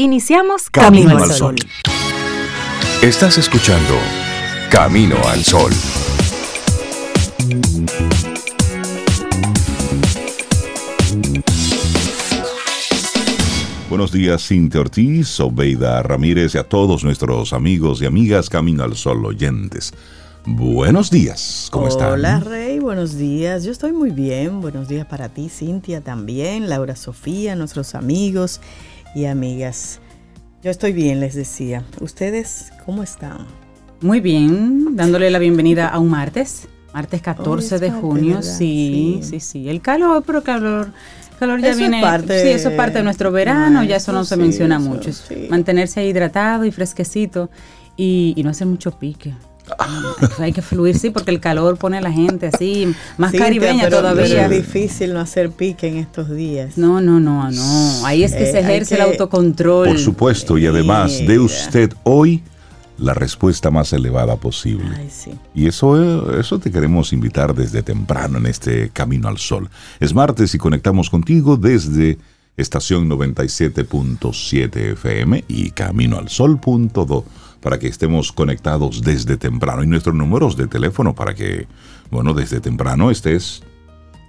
Iniciamos Camino, al Sol. Estás escuchando Camino al Sol. Buenos días, Cintia Ortiz, Obeida Ramírez y a todos nuestros amigos y amigas Camino al Sol oyentes. Buenos días, ¿cómo están? Hola Rey, buenos días. Yo estoy muy bien. Buenos días para ti, Cintia también, Laura Sofía, nuestros amigos y amigas. Yo estoy bien, les decía. ¿Ustedes cómo están? Muy bien, dándole la bienvenida a un martes, martes 14 de junio. Sí, sí, sí, El calor, pero calor calor ya viene. parte, sí, eso es parte de nuestro verano, ya eso no se menciona mucho. Mantenerse hidratado y fresquecito y, no hacer mucho pique. hay que fluir, sí, porque el calor pone a la gente así, más caribeña todavía. es difícil no hacer pique en estos días. No, no, no, no. Ahí es que se eh, ejerce el autocontrol. Por supuesto, y además de usted hoy la respuesta más elevada posible. Y eso, eso te queremos invitar desde temprano en este Camino al Sol. Es martes y conectamos contigo desde estación 97.7 FM y Camino al Sol.do para que estemos conectados desde temprano. Y nuestros números de teléfono para que, bueno, desde temprano estés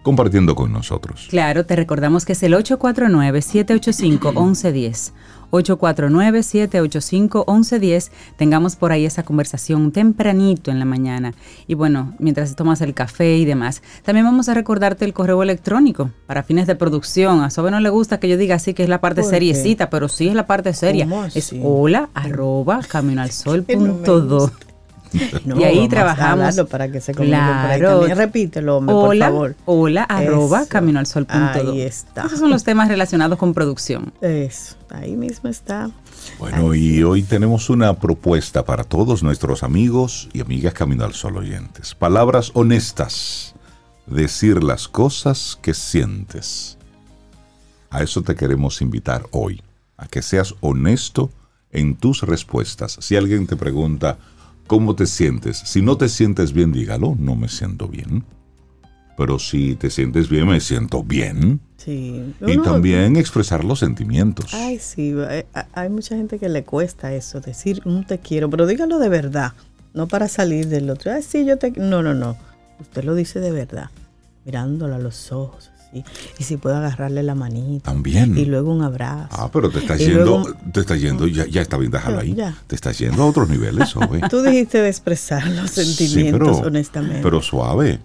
compartiendo con nosotros. Claro, te recordamos que es el 849-785-1110. 849-785-1110. Tengamos por ahí esa conversación tempranito en la mañana. Y bueno, mientras tomas el café y demás. También vamos a recordarte el correo electrónico para fines de producción. A Sobe no le gusta que yo diga así que es la parte seriecita, pero sí es la parte seria. Es hola arroba caminoalsol.do. y ahí trabajamos. para que se claro. por ahí Repítelo, hombre, hola, por favor. Hola, arroba caminoalsol.do. Ahí está. Esos son los temas relacionados con producción. Eso, ahí mismo está. Bueno, y hoy tenemos una propuesta para todos nuestros amigos y amigas Camino al Sol oyentes. Palabras honestas. Decir las cosas que sientes. A eso te queremos invitar hoy, a que seas honesto en tus respuestas. Si alguien te pregunta, ¿Cómo te sientes? Si no te sientes bien, dígalo, no me siento bien. Pero si te sientes bien, me siento bien. Sí. y también expresar los sentimientos. Ay, sí. Eh, hay mucha gente que le cuesta eso, decir un te quiero, pero dígalo de verdad, no para salir del otro. Ay, sí, yo te. No, no, no. Usted lo dice de verdad, mirándola a los ojos. Y si puedo agarrarle la manita. También. Y luego un abrazo. Ah, pero te está yendo, te está yendo, ya, ya está bien, déjalo ahí. Te está yendo a otros niveles, Tú dijiste de expresar los sentimientos, honestamente. Pero suave.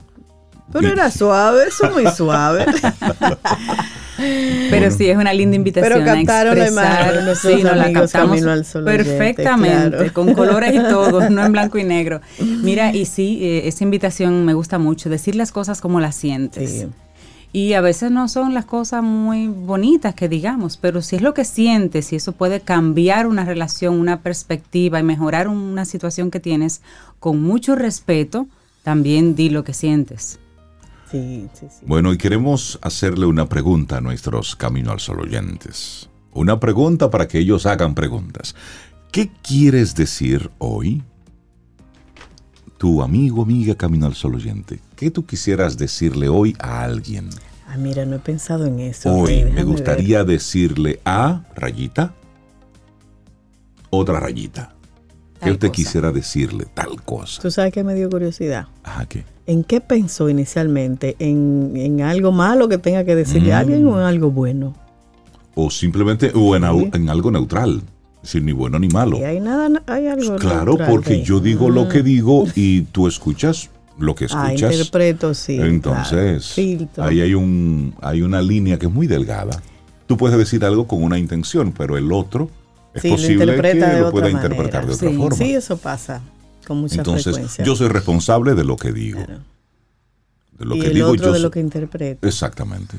Pero era suave, eso muy suave. Pero sí, es una linda invitación Pero cantaron a expresar. sí, nos la captamos perfectamente, con colores y todo, no en blanco y negro. Mira, y sí, eh, esa invitación me gusta mucho, decir las cosas como las sientes. Sí. Y a veces no son las cosas muy bonitas que digamos, pero si es lo que sientes, si eso puede cambiar una relación, una perspectiva y mejorar una situación que tienes, con mucho respeto, también di lo que sientes. Sí, sí, sí. Bueno, y queremos hacerle una pregunta a nuestros Camino al Sol oyentes. Una pregunta para que ellos hagan preguntas. ¿Qué quieres decir hoy? Tu amigo, amiga Camino al Sol oyente. ¿Qué tú quisieras decirle hoy a alguien? Ah, mira, no he pensado en eso. Hoy me gustaría decirle a rayita, otra rayita. ¿Qué usted quisiera decirle? Tal cosa. ¿Tú sabes que me dio curiosidad? Ajá, ¿qué? ¿En qué pensó inicialmente? ¿En, algo malo que tenga que decirle a alguien o en algo bueno? O simplemente, o en, algo neutral. Sin ni bueno ni malo. Y hay, nada, hay algo Claro, porque yo digo lo que digo y tú escuchas lo que ah, escuchas. Ah, interpreto, sí. Entonces, ahí hay, un, hay una línea que es muy delgada. Tú puedes decir algo con una intención, pero el otro es posible que lo pueda interpretar de otra forma. Sí, eso pasa con mucha Entonces, yo soy responsable de lo que digo. De lo y que el digo otro de lo que interpreto. Exactamente.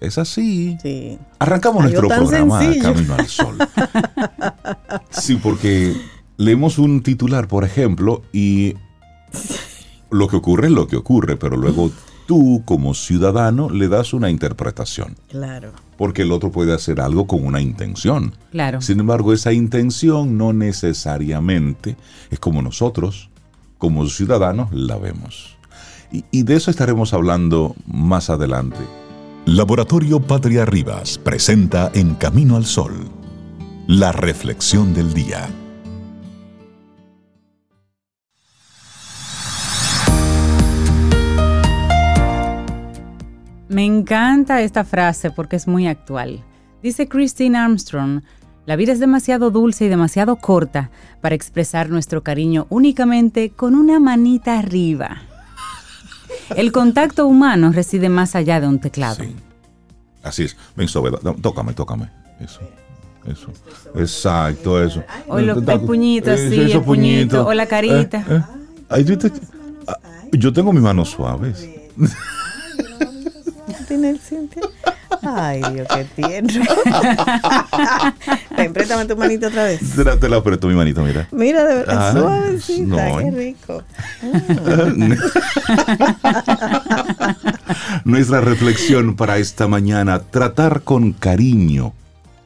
Es así. Sí. Arrancamos nuestro programa Camino al Sol. sí, porque leemos un titular, por ejemplo, y lo que ocurre es lo que ocurre, pero luego tú como ciudadano le das una interpretación. Claro. Porque el otro puede hacer algo con una intención. Claro. Sin embargo, esa intención no necesariamente es como nosotros, como ciudadanos, la vemos. Y, y de eso estaremos hablando más adelante. Laboratorio Patria Rivas presenta En Camino al Sol La reflexión del día. Me encanta esta frase porque es muy actual. Dice Christine Armstrong, la vida es demasiado dulce y demasiado corta para expresar nuestro cariño únicamente con una manita arriba. El contacto humano reside más allá de un teclado. Así es. Ven, Sobe, tócame, tócame. Eso. Eso. Exacto, eso. O los puñitos, sí, el puñito. O la carita. Eh, eh. Ah, yo tengo mis manos suaves. Ay, Dios, qué tierno. Préstame tu manito otra vez. Te la, te la apreto mi manito, mira. Mira, de verdad, ah, suavecita, qué rico. Nuestra reflexión para esta mañana, tratar con cariño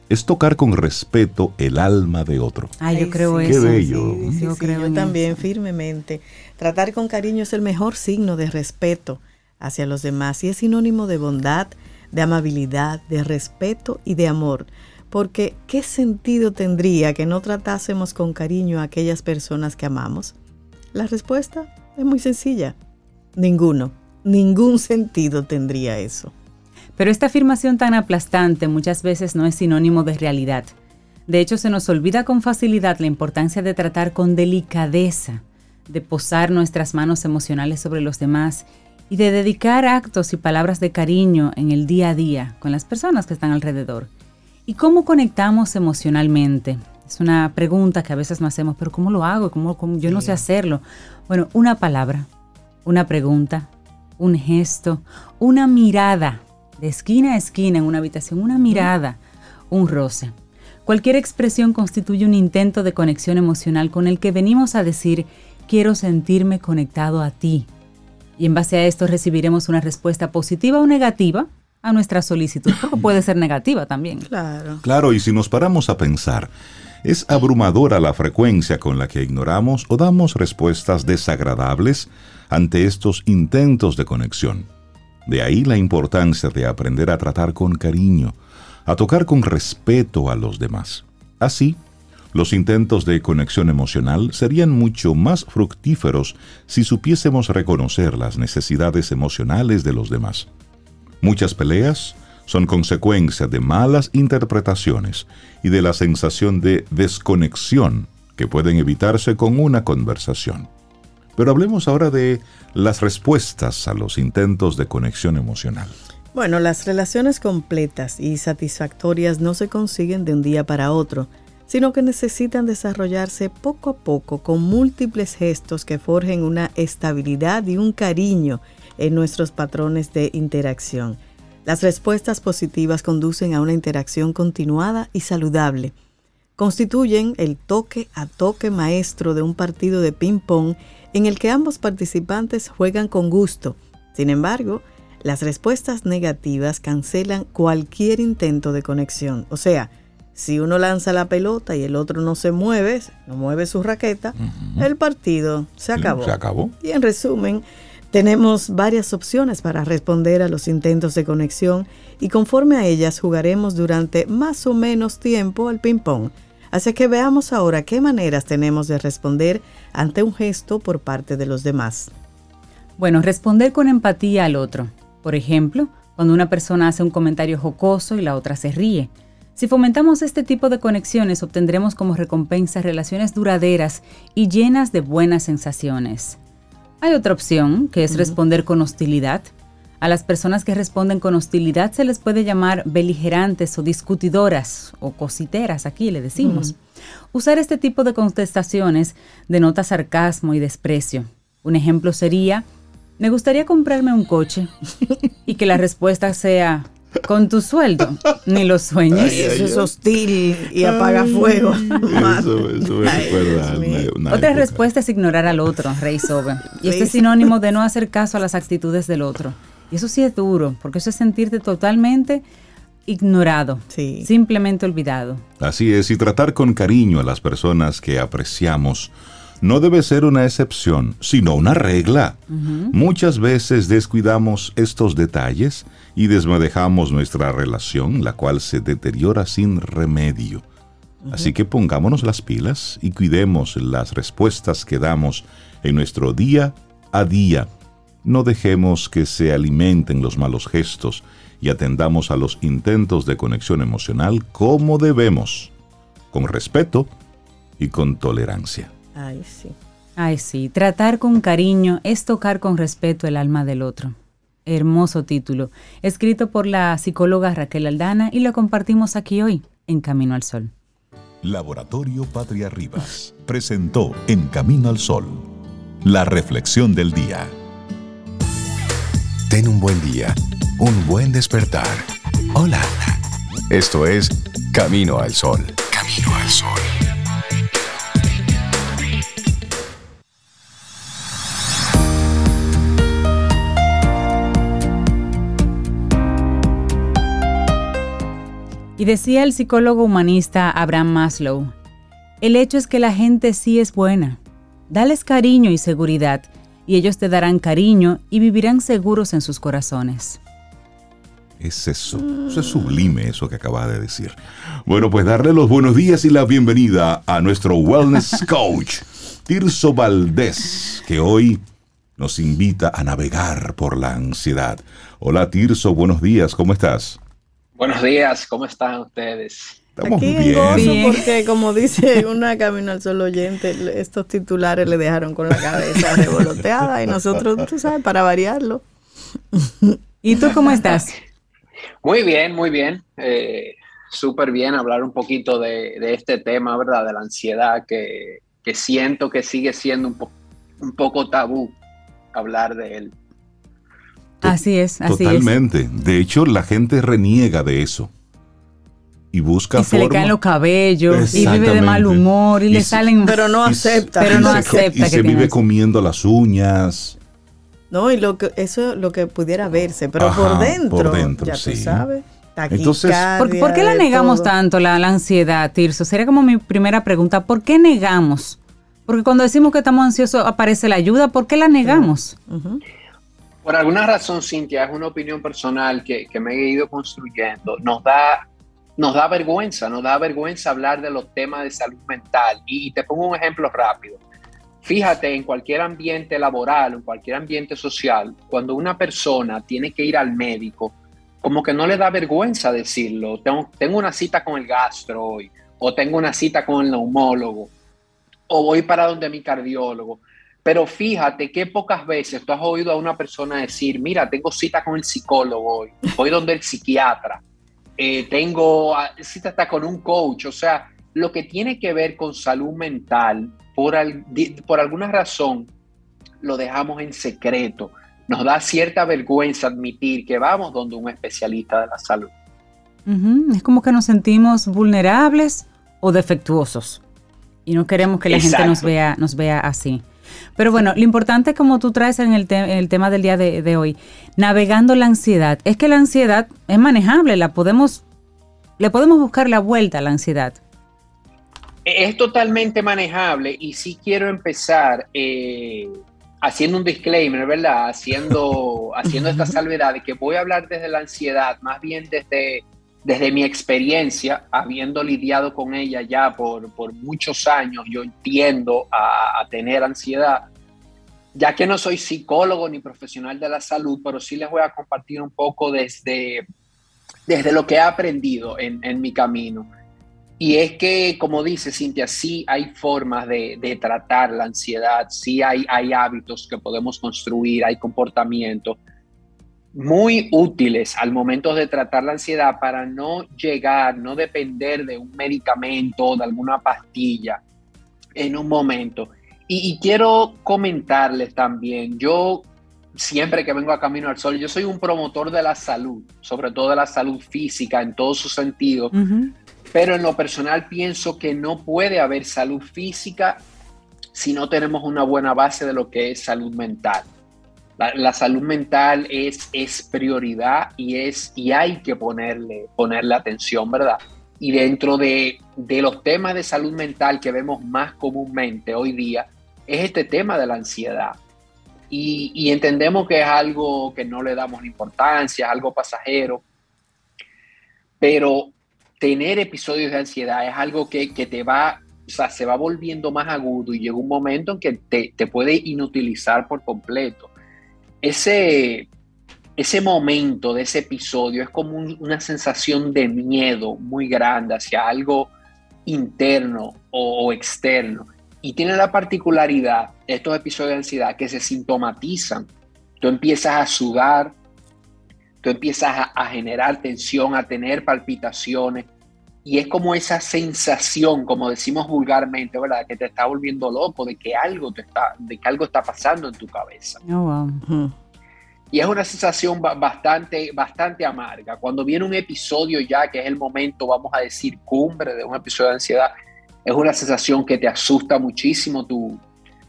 es tocar con respeto el alma de otro. Ah, yo creo eso. Qué bello. yo creo yo también, firmemente. Tratar con cariño es el mejor signo de respeto hacia los demás y es sinónimo de bondad, de amabilidad, de respeto y de amor. Porque, ¿qué sentido tendría que no tratásemos con cariño a aquellas personas que amamos? La respuesta es muy sencilla. Ninguno. Ningún sentido tendría eso. Pero esta afirmación tan aplastante muchas veces no es sinónimo de realidad. De hecho, se nos olvida con facilidad la importancia de tratar con delicadeza, de posar nuestras manos emocionales sobre los demás y de dedicar actos y palabras de cariño en el día a día con las personas que están alrededor. ¿Y cómo conectamos emocionalmente? Es una pregunta que a veces no hacemos, pero ¿cómo lo hago? ¿Cómo, Yo no sé hacerlo. Bueno, una palabra, una pregunta, un gesto, una mirada de esquina a esquina en una habitación, una mirada, un roce. Cualquier expresión constituye un intento de conexión emocional con el que venimos a decir, quiero sentirme conectado a ti. Y en base a esto recibiremos una respuesta positiva o negativa a nuestra solicitud, porque puede ser negativa también. Claro. Claro, y si nos paramos a pensar, es abrumadora la frecuencia con la que ignoramos o damos respuestas desagradables ante estos intentos de conexión. De ahí la importancia de aprender a tratar con cariño, a tocar con respeto a los demás. Así, los intentos de conexión emocional serían mucho más fructíferos si supiésemos reconocer las necesidades emocionales de los demás. Muchas peleas son consecuencia de malas interpretaciones y de la sensación de desconexión que pueden evitarse con una conversación. Pero hablemos ahora de las respuestas a los intentos de conexión emocional. Bueno, las relaciones completas y satisfactorias no se consiguen de un día para otro, sino que necesitan desarrollarse poco a poco con múltiples gestos que forjen una estabilidad y un cariño en nuestros patrones de interacción. Las respuestas positivas conducen a una interacción continuada y saludable. Constituyen el toque a toque maestro de un partido de ping-pong en el que ambos participantes juegan con gusto. Sin embargo, las respuestas negativas cancelan cualquier intento de conexión. O sea, si uno lanza la pelota y el otro no se mueve, no mueve su raqueta, el partido se acabó. Se acabó. Y en resumen, tenemos varias opciones para responder a los intentos de conexión y conforme a ellas jugaremos durante más o menos tiempo al ping-pong. Así que veamos ahora qué maneras tenemos de responder ante un gesto por parte de los demás. Bueno, responder con empatía al otro. Por ejemplo, cuando una persona hace un comentario jocoso y la otra se ríe. Si fomentamos este tipo de conexiones, obtendremos como recompensa relaciones duraderas y llenas de buenas sensaciones. Hay otra opción, que es responder con hostilidad. A las personas que responden con hostilidad se les puede llamar beligerantes o discutidoras o cositeras, aquí le decimos. Usar este tipo de contestaciones denota sarcasmo y desprecio. Un ejemplo sería, me gustaría comprarme un coche y que la respuesta sea, con tu sueldo, ni lo sueñes. eso es hostil y apaga fuego. Eso, Otra respuesta es ignorar al otro, Rey Sobe. Y este es sinónimo de no hacer caso a las actitudes del otro. Y eso sí es duro, porque eso es sentirte totalmente ignorado, simplemente olvidado. Así es, y tratar con cariño a las personas que apreciamos no debe ser una excepción, sino una regla. Muchas veces descuidamos estos detalles y desmadejamos nuestra relación, la cual se deteriora sin remedio. Así que pongámonos las pilas y cuidemos las respuestas que damos en nuestro día a día. No dejemos que se alimenten los malos gestos y atendamos a los intentos de conexión emocional como debemos, con respeto y con tolerancia. Ay, sí. Ay, sí. Tratar con cariño es tocar con respeto el alma del otro. Hermoso título, escrito por la psicóloga Raquel Aldana y lo compartimos aquí hoy, en Camino al Sol. Laboratorio Patria Rivas presentó En Camino al Sol, la reflexión del día. Ten un buen día, un buen despertar. Hola. Esto es Camino al Sol. Camino al Sol. Y decía el psicólogo humanista Abraham Maslow, el hecho es que la gente sí es buena. Dales cariño y seguridad, y ellos te darán cariño y vivirán seguros en sus corazones. Es eso, eso es sublime eso que acaba de decir. Bueno, pues darle los buenos días y la bienvenida a nuestro wellness coach, Tirso Valdés, que hoy nos invita a navegar por la ansiedad. Hola Tirso, buenos días, ¿cómo estás? Buenos días, ¿cómo están ustedes? Estamos Aquí bien. Gozo porque como dice una Camino al Sol oyente, estos titulares le dejaron con la cabeza revoloteada y nosotros, tú sabes, para variarlo. ¿Y tú cómo estás? Muy bien, muy bien. Eh, Súper bien hablar un poquito de, este tema, ¿verdad? De la ansiedad que, siento que sigue siendo un, un poco tabú hablar de él. Así es, así Totalmente. De hecho, la gente reniega de eso. Y busca y se le caen los cabellos y vive de mal humor y, le salen pero no acepta pero no acepta y se vive comiendo las uñas no y lo que eso es lo que pudiera verse pero por dentro por dentro ya sí. sabes entonces ¿por, qué la negamos tanto la, ansiedad Tirso sería como mi primera pregunta ¿por qué negamos? porque cuando decimos que estamos ansiosos aparece la ayuda ¿por qué la negamos? Por alguna razón, Cintia, es una opinión personal que, me he ido construyendo. Nos da, nos da vergüenza, nos da vergüenza hablar de los temas de salud mental. Y, te pongo un ejemplo rápido. Fíjate, en cualquier ambiente laboral, en cualquier ambiente social, cuando una persona tiene que ir al médico, como que no le da vergüenza decirlo. Tengo, tengo una cita con el gastro hoy, o tengo una cita con el neumólogo, o voy para donde mi cardiólogo. Pero fíjate qué pocas veces tú has oído a una persona decir, mira, tengo cita con el psicólogo hoy, voy donde el psiquiatra, eh, tengo ah, cita hasta con un coach, o sea, lo que tiene que ver con salud mental, por, por alguna razón, lo dejamos en secreto. Nos da cierta vergüenza admitir que vamos donde un especialista de la salud. Es como que nos sentimos vulnerables o defectuosos y no queremos que la gente nos vea, nos vea así. Pero bueno, lo importante como tú traes en el, el tema del día de, hoy, navegando la ansiedad, es que la ansiedad es manejable, la podemos, le podemos buscar la vuelta a la ansiedad. Es totalmente manejable y sí quiero empezar eh, haciendo un disclaimer, ¿verdad? Haciendo, haciendo esta salvedad de que voy a hablar desde la ansiedad, más bien desde, desde mi experiencia, habiendo lidiado con ella ya por, muchos años, yo entiendo a, tener ansiedad, ya que no soy psicólogo ni profesional de la salud, pero sí les voy a compartir un poco desde, desde lo que he aprendido en, mi camino. Y es que, como dice Cintia, sí hay formas de, tratar la ansiedad, sí hay, hay hábitos que podemos construir, hay comportamientos muy útiles al momento de tratar la ansiedad para no llegar, no depender de un medicamento, de alguna pastilla en un momento. Y, quiero comentarles también, yo siempre que vengo a Camino al Sol, yo soy un promotor de la salud, sobre todo de la salud física en todos sus sentidos, pero en lo personal pienso que no puede haber salud física si no tenemos una buena base de lo que es salud mental. La, salud mental es, es prioridad y, es, y hay que ponerle, ponerle atención, ¿verdad? Y dentro de, los temas de salud mental que vemos más comúnmente hoy día, es este tema de la ansiedad. Y, y, entendemos que es algo que no le damos importancia, es algo pasajero, pero tener episodios de ansiedad es algo que, que, te va, o sea, se va volviendo más agudo y llega un momento en que te, te puede inutilizar por completo. Ese, ese momento de ese episodio es como una sensación de miedo muy grande hacia algo interno o, externo. Y tiene la particularidad de estos episodios de ansiedad que se sintomatizan. Tú empiezas a sudar, tú empiezas a, generar tensión, a tener palpitaciones. Y es como esa sensación, como decimos vulgarmente, ¿verdad? Que te está volviendo loco, de que algo, te está, de que algo está pasando en tu cabeza. Oh, y es una sensación bastante, bastante amarga. Cuando viene un episodio ya, que es el momento, vamos a decir, cumbre de un episodio de ansiedad, es una sensación que te asusta muchísimo. Tú,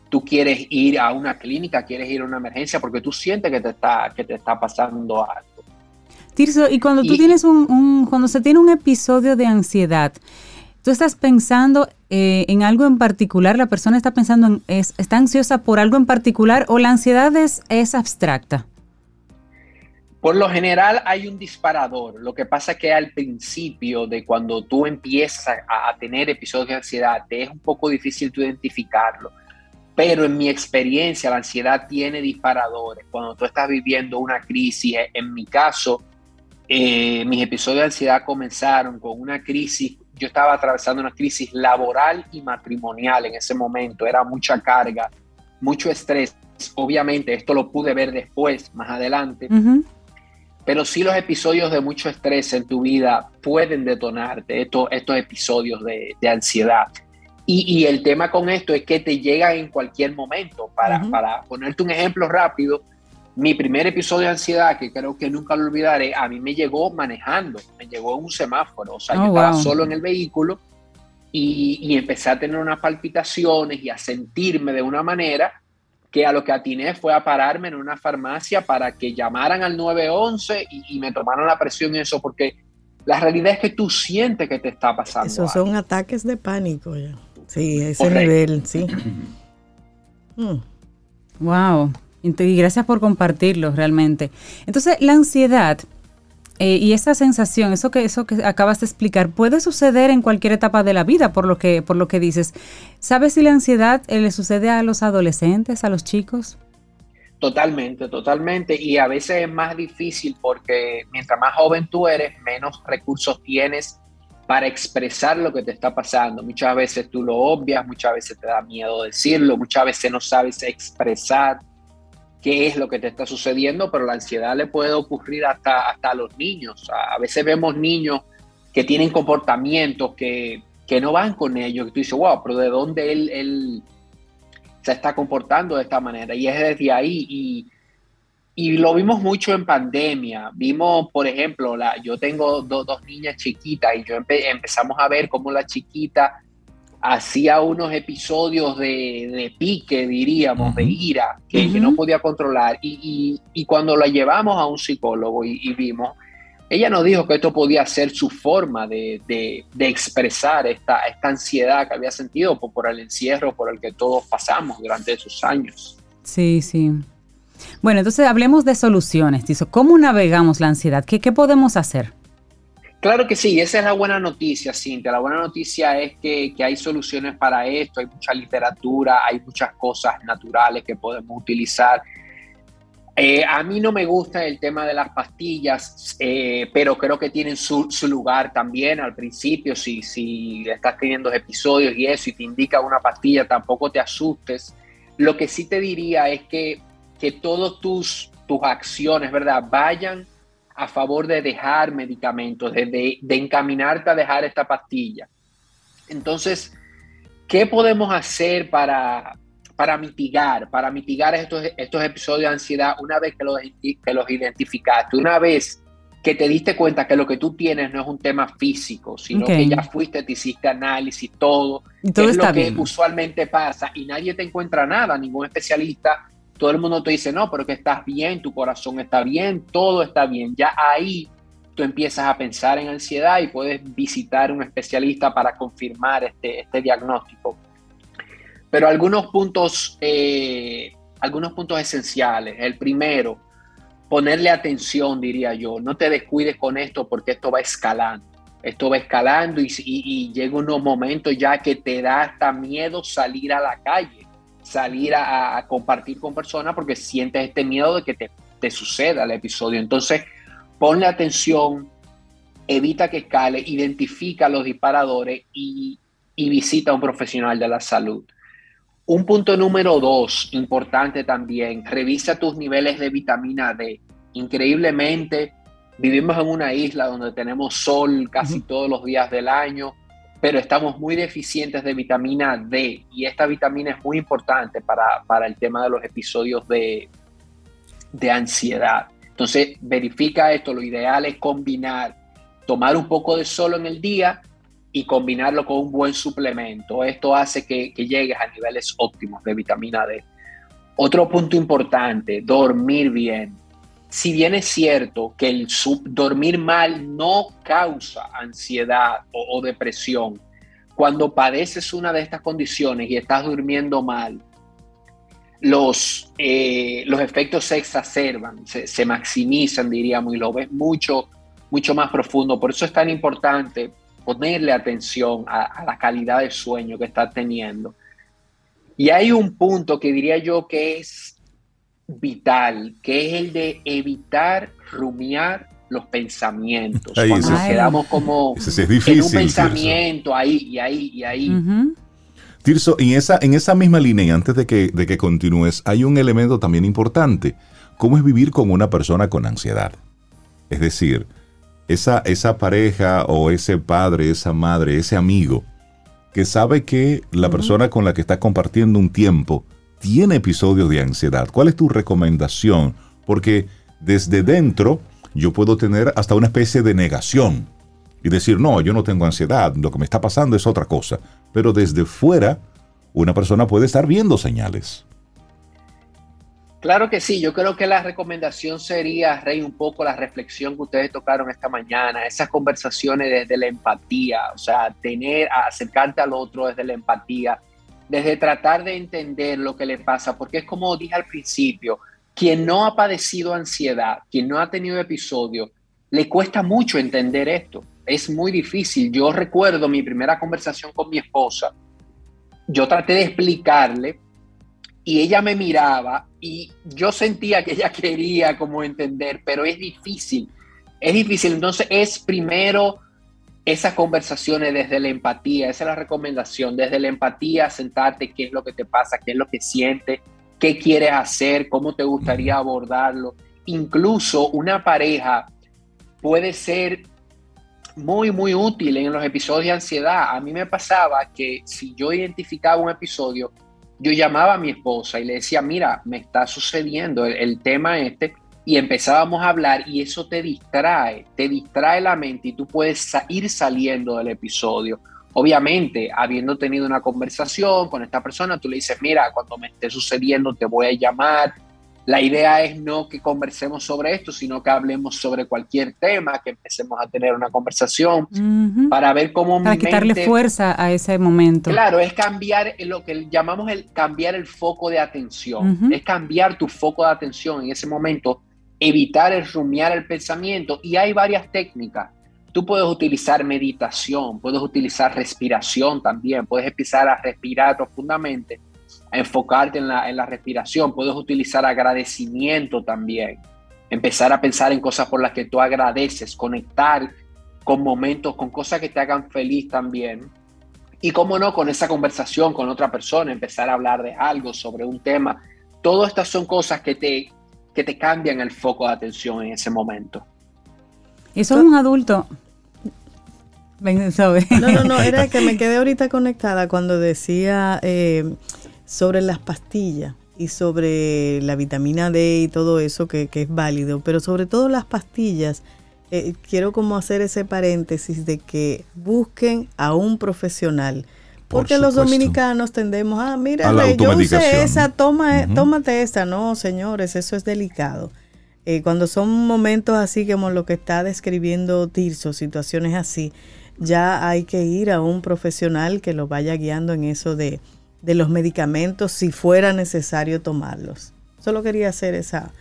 tú quieres ir a una clínica, quieres ir a una emergencia porque tú sientes que te está, que te está pasando algo. Tirso, y cuando tú tienes un, cuando se tiene un episodio de ansiedad, tú estás pensando eh, en algo en particular, la persona está pensando en, es, está ansiosa por algo en particular o la ansiedad es, es abstracta. Por lo general hay un disparador. Lo que pasa es que al principio de cuando tú empiezas a, tener episodios de ansiedad, te es un poco difícil tú identificarlo. Pero en mi experiencia, la ansiedad tiene disparadores. Cuando tú estás viviendo una crisis, eh, en mi caso, eh, mis episodios de ansiedad comenzaron con una crisis. Yo estaba atravesando una crisis laboral y matrimonial en ese momento. Era mucha carga, mucho estrés. Obviamente, esto lo pude ver después, más adelante pero sí los episodios de mucho estrés en tu vida pueden detonarte estos, estos episodios de, ansiedad. Y, el tema con esto es que te llega en cualquier momento. Para, para ponerte un ejemplo rápido, mi primer episodio de ansiedad, que creo que nunca lo olvidaré, a mí me llegó manejando, me llegó en un semáforo, o sea, yo oh, estaba solo en el vehículo y, y, empecé a tener unas palpitaciones y a sentirme de una manera que a lo que atiné fue a pararme en una farmacia para que llamaran al 911 y, me tomaran la presión y eso, porque la realidad es que tú sientes que te está pasando. Esos son ataques de pánico ya. Sí, ese nivel, sí. Wow. Y gracias por compartirlo realmente. Entonces, la ansiedad eh, y esa sensación, eso que, eso que acabas de explicar, puede suceder en cualquier etapa de la vida, por lo que, por lo que dices. ¿Sabes si la ansiedad eh, le sucede a los adolescentes, a los chicos? Totalmente, totalmente. Y a veces es más difícil porque mientras más joven tú eres, menos recursos tienes para expresar lo que te está pasando. Muchas veces tú lo obvias, muchas veces te da miedo decirlo, muchas veces no sabes expresar qué es lo que te está sucediendo, pero la ansiedad le puede ocurrir hasta, hasta a los niños. A veces vemos niños que tienen comportamientos que, que no van con ellos, que tú dices, wow, pero ¿de dónde él, él se está comportando de esta manera? Y es desde ahí. Y, y lo vimos mucho en pandemia. Vimos, por ejemplo, la, yo tengo dos niñas chiquitas y yo empezamos a ver cómo la chiquita hacía unos episodios de, pique, diríamos, de ira, que, no podía controlar. Y, cuando la llevamos a un psicólogo y, vimos, ella nos dijo que esto podía ser su forma de, expresar esta, esta, ansiedad que había sentido por, el encierro por el que todos pasamos durante esos años. Sí, sí. Bueno, entonces hablemos de soluciones. ¿Cómo navegamos la ansiedad? ¿Qué, qué podemos hacer? Claro que sí, esa es la buena noticia, Cintia. La buena noticia es que, hay soluciones para esto, hay mucha literatura, hay muchas cosas naturales que podemos utilizar. Eh, a mí no me gusta el tema de las pastillas, eh, pero creo que tienen su, lugar también al principio. Si, si estás teniendo episodios y eso y te indica una pastilla, tampoco te asustes. Lo que sí te diría es que, que todas tus, tus acciones, ¿verdad? Vayan a favor de dejar medicamentos, de, encaminarte a dejar esta pastilla. Entonces, ¿qué podemos hacer para, para mitigar, para mitigar estos, estos episodios de ansiedad una vez que los, que los identificaste, una vez que te diste cuenta que lo que tú tienes no es un tema físico, sino que ya fuiste, te hiciste análisis, todo, todo es lo que usualmente pasa y nadie te encuentra nada, ningún especialista todo el mundo te dice, no, pero que estás bien, tu corazón está bien, todo está bien. Ya ahí tú empiezas a pensar en ansiedad y puedes visitar un especialista para confirmar este, este diagnóstico. Pero algunos puntos, eh, algunos puntos esenciales. El primero, ponerle atención, diría yo. No te descuides con esto porque esto va escalando. esto va escalando y, y, llega unos momentos ya que te da hasta miedo salir a la calle, salir a, compartir con personas porque sientes este miedo de que te, te suceda el episodio. Entonces, ponle atención, evita que escale, identifica los disparadores y, y visita a un profesional de la salud. Un punto número dos, importante también, revisa tus niveles de vitamina D. Increíblemente, vivimos en una isla donde tenemos sol casi todos los días del año, pero estamos muy deficientes de vitamina D y esta vitamina es muy importante para, para el tema de los episodios de, de ansiedad. Entonces, verifica esto, lo ideal es combinar, tomar un poco de sol en el día y combinarlo con un buen suplemento. Esto hace que, llegues a niveles óptimos de vitamina D. Otro punto importante, dormir bien. Si bien es cierto que el dormir mal no causa ansiedad o, depresión, cuando padeces una de estas condiciones y estás durmiendo mal, los, eh, los efectos se exacerban, se, maximizan, diríamos, y lo ves mucho, mucho más profundo. Por eso es tan importante ponerle atención a, la calidad de sueño que está teniendo. Y hay un punto que diría yo que es vital, que es el de evitar rumiar los pensamientos. Cuando nos quedamos como en un pensamiento ahí y ahí y ahí. Tirso, en esa, en esa misma línea, antes de que, de que continúes, hay un elemento también importante. ¿Cómo es vivir con una persona con ansiedad? Es decir, esa, esa pareja o ese padre, esa madre, ese amigo, que sabe que la persona con la que está compartiendo un tiempo tiene episodios de ansiedad. ¿Cuál es tu recomendación? Porque desde dentro yo puedo tener hasta una especie de negación y decir, no, yo no tengo ansiedad, lo que me está pasando es otra cosa. Pero desde fuera, una persona puede estar viendo señales. Claro que sí, yo creo que la recomendación sería, Rey, un poco la reflexión que ustedes tocaron esta mañana, esas conversaciones desde la empatía, o sea, tener, acercarte al otro desde la empatía, desde tratar de entender lo que le pasa, porque es como dije al principio, quien no ha padecido ansiedad, quien no ha tenido episodio, le cuesta mucho entender esto, es muy difícil. Yo recuerdo mi primera conversación con mi esposa, yo traté de explicarle y ella me miraba y yo sentía que ella quería como entender, pero es difícil, es difícil. Entonces es primero esas conversaciones desde la empatía, esa es la recomendación, desde la empatía, sentarte, qué es lo que te pasa, qué es lo que sientes, qué quieres hacer, cómo te gustaría abordarlo. Incluso una pareja puede ser muy, muy útil en los episodios de ansiedad. A mí me pasaba que si yo identificaba un episodio, yo llamaba a mi esposa y le decía, mira, me está sucediendo el, tema este, y empezábamos a hablar y eso te distrae, te distrae la mente y tú puedes ir saliendo del episodio. Obviamente, habiendo tenido una conversación con esta persona, tú le dices, mira, cuando me esté sucediendo te voy a llamar, la idea es no que conversemos sobre esto, sino que hablemos sobre cualquier tema, que empecemos a tener una conversación para ver cómo... Para quitarle fuerza a ese momento. Claro, es cambiar lo que llamamos el cambiar el foco de atención, es cambiar tu foco de atención en ese momento, evitar el rumiar el pensamiento y hay varias técnicas. Tú puedes utilizar meditación, puedes utilizar respiración también, puedes empezar a respirar profundamente enfocarte en la, en la respiración, puedes utilizar agradecimiento también, empezar a pensar en cosas por las que tú agradeces, conectar con momentos, con cosas que te hagan feliz también. Y cómo no, con esa conversación con otra persona, empezar a hablar de algo, sobre un tema. Todas estas son cosas que te, que te cambian el foco de atención en ese momento. Eso es un adulto. No, no, no, era que me quedé ahorita conectada cuando decía eh, sobre las pastillas y sobre la vitamina D y todo eso que, es válido, pero sobre todo las pastillas, eh, quiero como hacer ese paréntesis de que busquen a un profesional. Porque los dominicanos tendemos, ah, mira, yo usé esa, toma, e, tómate esa. No, señores, eso es delicado. Eh, cuando son momentos así como lo que está describiendo Tirso, situaciones así, ya hay que ir a un profesional que lo vaya guiando en eso de, de los medicamentos si fuera necesario tomarlos. Solo quería hacer esa,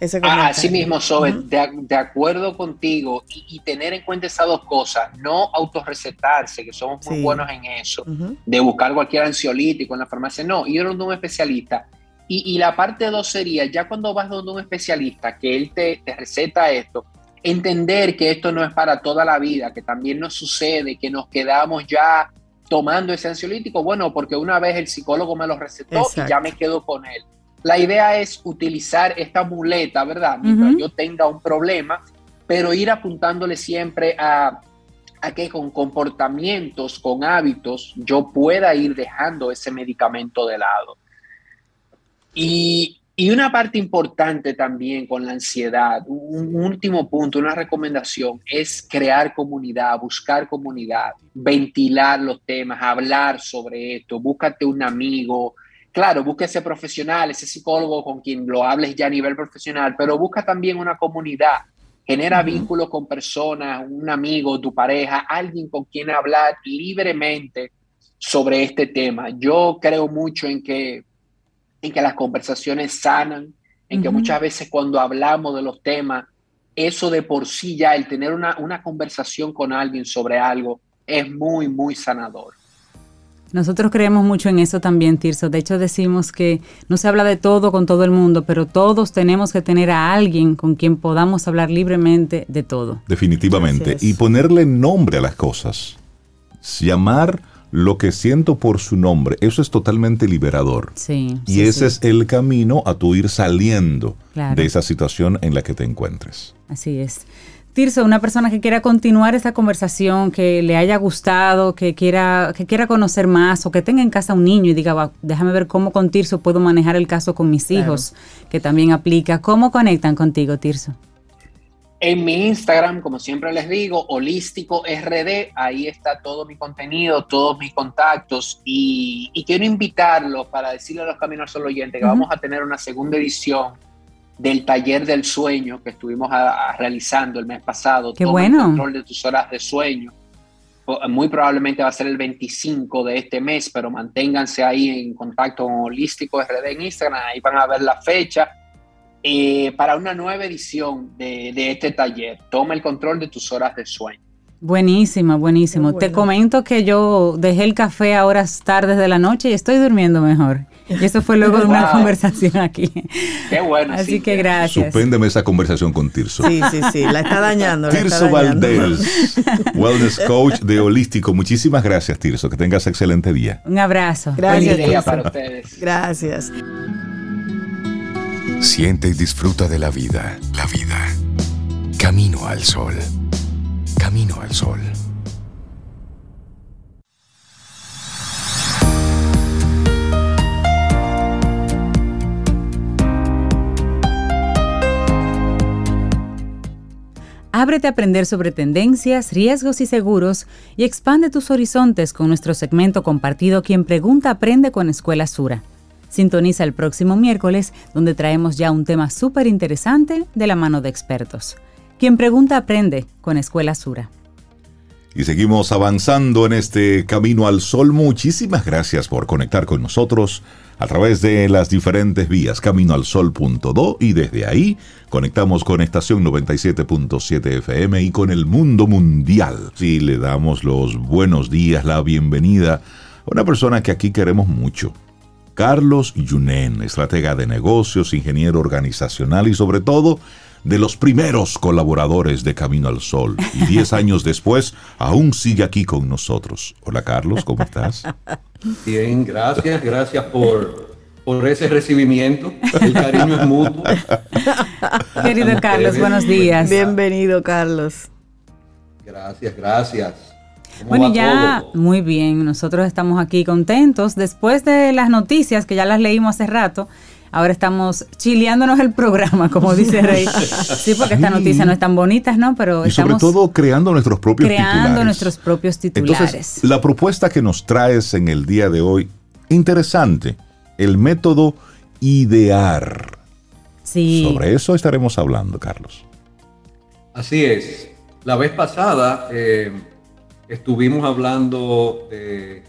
ese ah, Así mismo, Sobe, de, acuerdo contigo y, tener en cuenta esas dos cosas, no autorrecetarse, que somos muy buenos en eso, de buscar cualquier ansiolítico en la farmacia, no, ir donde un especialista. Y, la parte dos sería, ya cuando vas donde un especialista, que él te, te receta esto, entender que esto no es para toda la vida, que también nos sucede, que nos quedamos ya tomando ese ansiolítico, bueno, porque una vez el psicólogo me lo recetó y ya me quedo con él. La idea es utilizar esta muleta, ¿verdad? Mientras yo tenga un problema, pero ir apuntándole siempre a, a que con comportamientos, con hábitos, yo pueda ir dejando ese medicamento de lado. Y, y una parte importante también con la ansiedad, un último punto, una recomendación, es crear comunidad, buscar comunidad, ventilar los temas, hablar sobre esto, búscate un amigo, claro, busca ese profesional, ese psicólogo con quien lo hables ya a nivel profesional, pero busca también una comunidad. Genera vínculos con personas, un amigo, tu pareja, alguien con quien hablar libremente sobre este tema. Yo creo mucho en que, en que las conversaciones sanan, en que muchas veces cuando hablamos de los temas, eso de por sí ya, el tener una, una conversación con alguien sobre algo, es muy, muy sanador. Nosotros creemos mucho en eso también, Tirso. De hecho, decimos que no se habla de todo con todo el mundo, pero todos tenemos que tener a alguien con quien podamos hablar libremente de todo. Definitivamente. Y ponerle nombre a las cosas. Llamar lo que siento por su nombre, eso es totalmente liberador. Sí. Y ese es el camino a tu ir saliendo de esa situación en la que te encuentres. Así es. Tirso, una persona que quiera continuar esta conversación, que le haya gustado, que quiera, que quiera conocer más o que tenga en casa un niño y diga, déjame ver cómo con Tirso puedo manejar el caso con mis hijos, que también aplica. ¿Cómo conectan contigo, Tirso? En mi Instagram, como siempre les digo, holístico RD, ahí está todo mi contenido, todos mis contactos y, quiero invitarlos para decirle a los Caminos Solo Oyentes que vamos a tener una segunda edición del taller del sueño que estuvimos realizando el mes pasado. Qué bueno. El control de tus horas de sueño. Muy probablemente va a ser el 25 de este mes, pero manténganse ahí en contacto con Holístico RD en Instagram, ahí van a ver la fecha. Eh, para una nueva edición de, de este taller, toma el control de tus horas de sueño. Buenísimo, buenísimo. Te comento que yo dejé el café a horas tardes de la noche y estoy durmiendo mejor. Y eso fue luego de una conversación aquí. Qué bueno. Así que gracias. Suspéndeme esa conversación con Tirso. Sí, sí, sí, la está dañando. Tirso Valdés, Wellness Coach de Holístico. Muchísimas gracias, Tirso. Que tengas excelente día. Un abrazo. Gracias. día para ustedes. Gracias. Siente y disfruta de la vida. La vida. Camino al sol. Camino al Sol. Ábrete a aprender sobre tendencias, riesgos y seguros y expande tus horizontes con nuestro segmento compartido Quien Pregunta Aprende con Escuela Sura. Sintoniza el próximo miércoles donde traemos ya un tema súper interesante de la mano de expertos. Quien pregunta aprende con Escuela Sura. Y seguimos avanzando en este camino al sol. Muchísimas gracias por conectar con nosotros a través de las diferentes vías caminoalsol.do y desde ahí conectamos con estación 97.7 FM y con el mundo mundial. Sí, le damos los buenos días, la bienvenida a una persona que aquí queremos mucho. Carlos Yunen, estratega de negocios, ingeniero organizacional y sobre todo de los primeros colaboradores de Camino al Sol. Y diez años después, aún sigue aquí con nosotros. Hola Carlos, ¿cómo estás? Bien, gracias, gracias por, por ese recibimiento. El cariño es mutuo. Querido Carlos, buenos días. Bienvenido, Carlos. Gracias, gracias. Bueno, ya muy bien, nosotros estamos aquí contentos después de las noticias que ya las leímos hace rato Ahora estamos chileándonos el programa, como dice Rey. Sí, porque estas noticias no están bonitas, ¿no? Pero y sobre todo creando nuestros propios creando nuestros propios titulares. Entonces, la propuesta que nos traes en el día de hoy, interesante. El método idear. Sí. Sobre eso estaremos hablando, Carlos. Así es. La vez pasada eh, estuvimos hablando de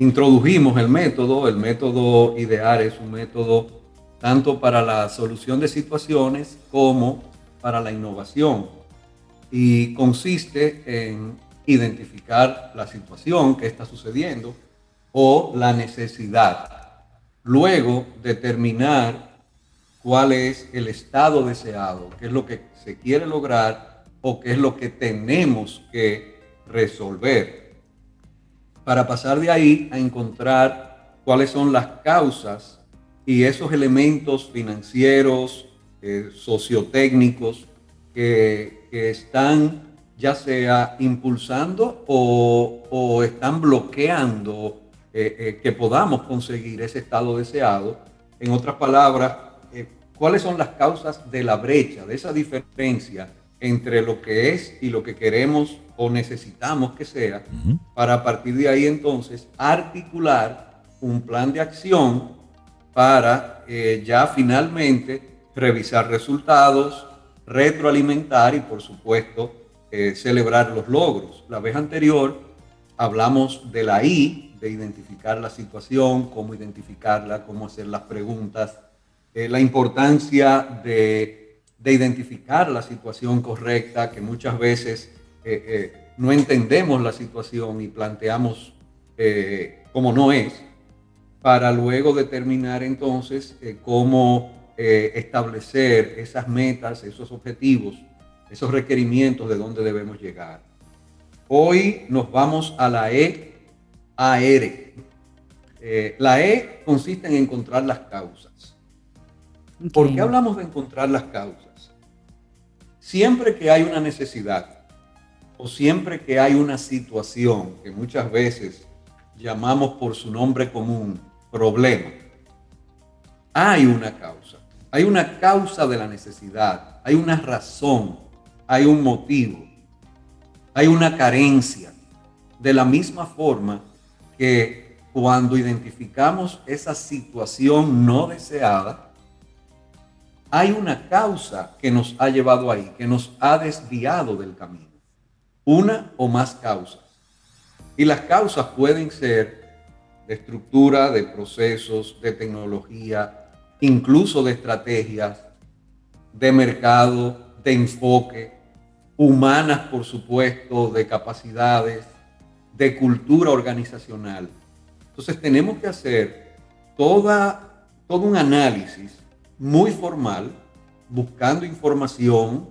introdujimos el método. El método idear es un método tanto para la solución de situaciones como para la innovación. Y consiste en identificar la situación que está sucediendo o la necesidad. Luego determinar cuál es el estado deseado, qué es lo que se quiere lograr o qué es lo que tenemos que resolver. Para pasar de ahí a encontrar cuáles son las causas y esos elementos financieros, eh, sociotécnicos que, que están ya sea impulsando o, están bloqueando eh, eh, que podamos conseguir ese estado deseado. En otras palabras, eh, ¿cuáles son las causas de la brecha, de esa diferencia entre lo que es y lo que queremos o necesitamos que sea, para a partir de ahí entonces articular un plan de acción para ya finalmente revisar resultados, retroalimentar y por supuesto eh, celebrar los logros. La vez anterior hablamos de la I, de identificar la situación, cómo identificarla, cómo hacer las preguntas, eh, la importancia de, identificar la situación correcta, que muchas veces eh, no entendemos la situación y planteamos como no es, para luego determinar entonces cómo establecer esas metas, esos objetivos esos requerimientos de dónde debemos llegar. Hoy nos vamos a la E AR. Eh, la E consiste en encontrar las causas. ¿Por qué hablamos de encontrar las causas? Siempre que hay una necesidad o siempre que hay una situación que muchas veces llamamos por su nombre común problema, hay una causa. Hay una causa de la necesidad, hay una razón hay un motivo, hay una carencia. De la misma forma que cuando identificamos esa situación no deseada, hay una causa que nos ha llevado ahí, que nos ha desviado del camino. Una o más causas. Y las causas pueden ser de estructura, de procesos, de tecnología, incluso de estrategias, de mercado, de enfoque, humanas, por supuesto, de capacidades, de cultura organizacional. Entonces tenemos que hacer toda, todo un análisis muy formal, buscando información,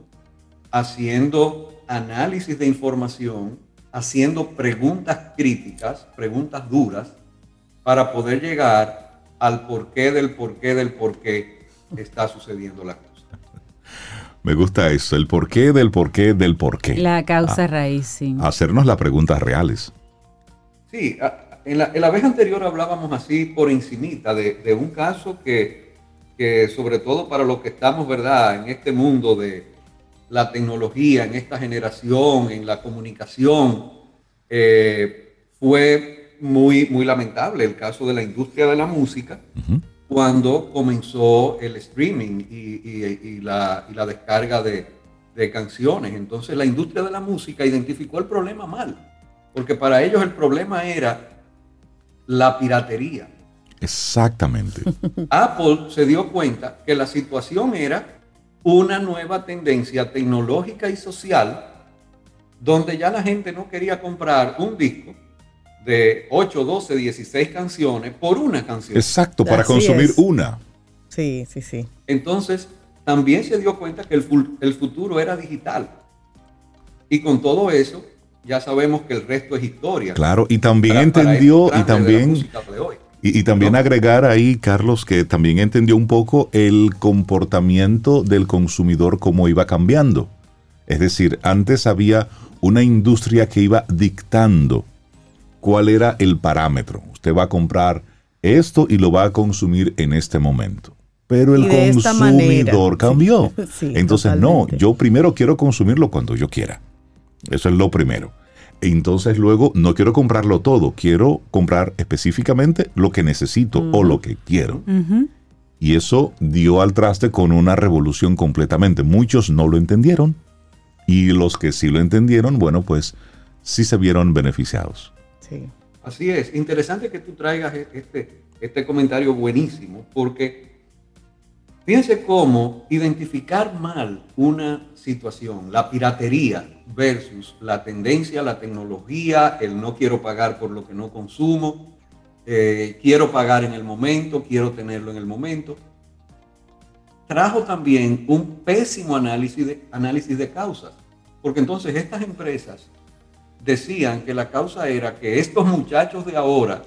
haciendo análisis de información, haciendo preguntas críticas, preguntas duras, para poder llegar al porqué del porqué del porqué está sucediendo la cosa. Me gusta eso, el porqué del porqué del porqué. La causa ah, raíz, sí. Hacernos las preguntas reales. Sí, en la, vez anterior hablábamos así por encimita de, un caso que, sobre todo para los que estamos, ¿verdad?, en este mundo de la tecnología, en esta generación, en la comunicación, eh, fue muy, muy lamentable el caso de la industria de la música cuando comenzó el streaming y, la, descarga de, canciones. Entonces la industria de la música identificó el problema mal, porque para ellos el problema era la piratería. Exactamente. Apple se dio cuenta que la situación era una nueva tendencia tecnológica y social donde ya la gente no quería comprar un disco, de 8, 12, 16 canciones por una canción. Exacto, para consumir una. Sí, sí, sí. Entonces, también se dio cuenta que el, futuro era digital. Y con todo eso, ya sabemos que el resto es historia. Claro, y también entendió, y también, y, también agregar ahí, Carlos, que también entendió un poco el comportamiento del consumidor, cómo iba cambiando. Es decir, antes había una industria que iba dictando cuál era el parámetro. Usted va a comprar esto y lo va a consumir en este momento. Pero el consumidor cambió. Entonces, no, yo primero quiero consumirlo cuando yo quiera. Eso es lo primero. Entonces luego no quiero comprarlo todo, quiero comprar específicamente lo que necesito o lo que quiero. Y eso dio al traste con una revolución completamente. Muchos no lo entendieron y los que sí lo entendieron, bueno, pues sí se vieron beneficiados. Así es. Interesante que tú traigas e-, este, este comentario buenísimo, porque Fíjense cómo identificar mal una situación, la piratería versus la tendencia la tecnología, el no quiero pagar por lo que no consumo, eh, quiero pagar en el momento, quiero tenerlo en el momento, trajo también un pésimo análisis de, análisis de causas, porque entonces estas empresas decían que la causa era que estos muchachos de ahora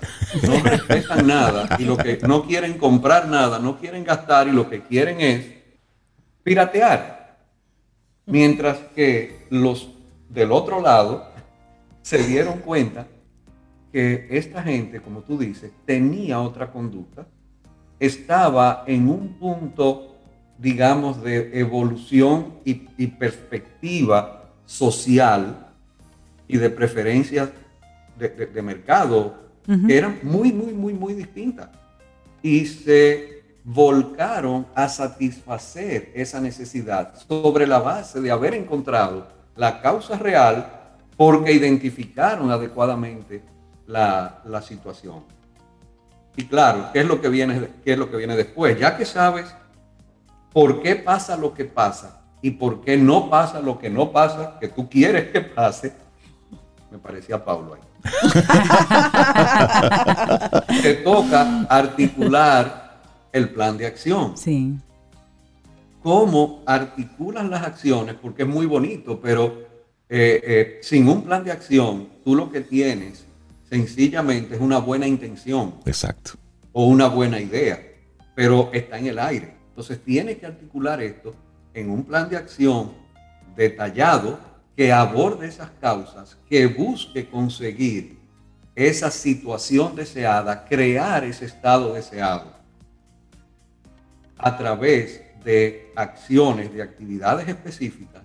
no respetan nada y lo que no quieren comprar nada, no quieren gastar y lo que quieren es piratear. Mientras que los del otro lado se dieron cuenta que esta gente, como tú dices, tenía otra conducta, estaba en un punto, digamos, de evolución y, perspectiva social y de preferencias de, mercado que eran muy, muy, muy, muy distintas. Y se volcaron a satisfacer esa necesidad sobre la base de haber encontrado la causa real porque identificaron adecuadamente la, situación. Y claro, ¿qué es, lo que viene, ¿qué es lo que viene después? Ya que sabes por qué pasa lo que pasa y por qué no pasa lo que no pasa, que tú quieres que pase, me parecía Pablo ahí. Te toca articular el plan de acción. Sí. ¿Cómo articulan las acciones? Porque es muy bonito, pero eh, eh, sin un plan de acción, tú lo que tienes sencillamente es una buena intención. Exacto. O una buena idea, pero está en el aire. Entonces tienes que articular esto en un plan de acción detallado que aborde esas causas, que busque conseguir esa situación deseada, crear ese estado deseado a través de acciones, de actividades específicas,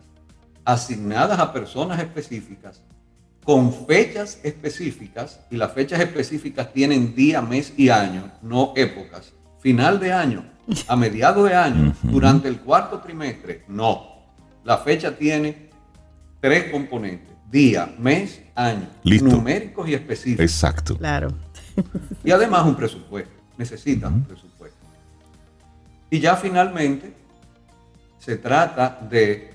asignadas a personas específicas, con fechas específicas, y las fechas específicas tienen día, mes y año, no épocas. Final de año, a mediados de año, durante el cuarto trimestre, no. La fecha tiene tres componentes, día, mes, año, numéricos y específicos. Exacto. Claro. Y además un presupuesto, necesita un presupuesto. Y ya finalmente se trata de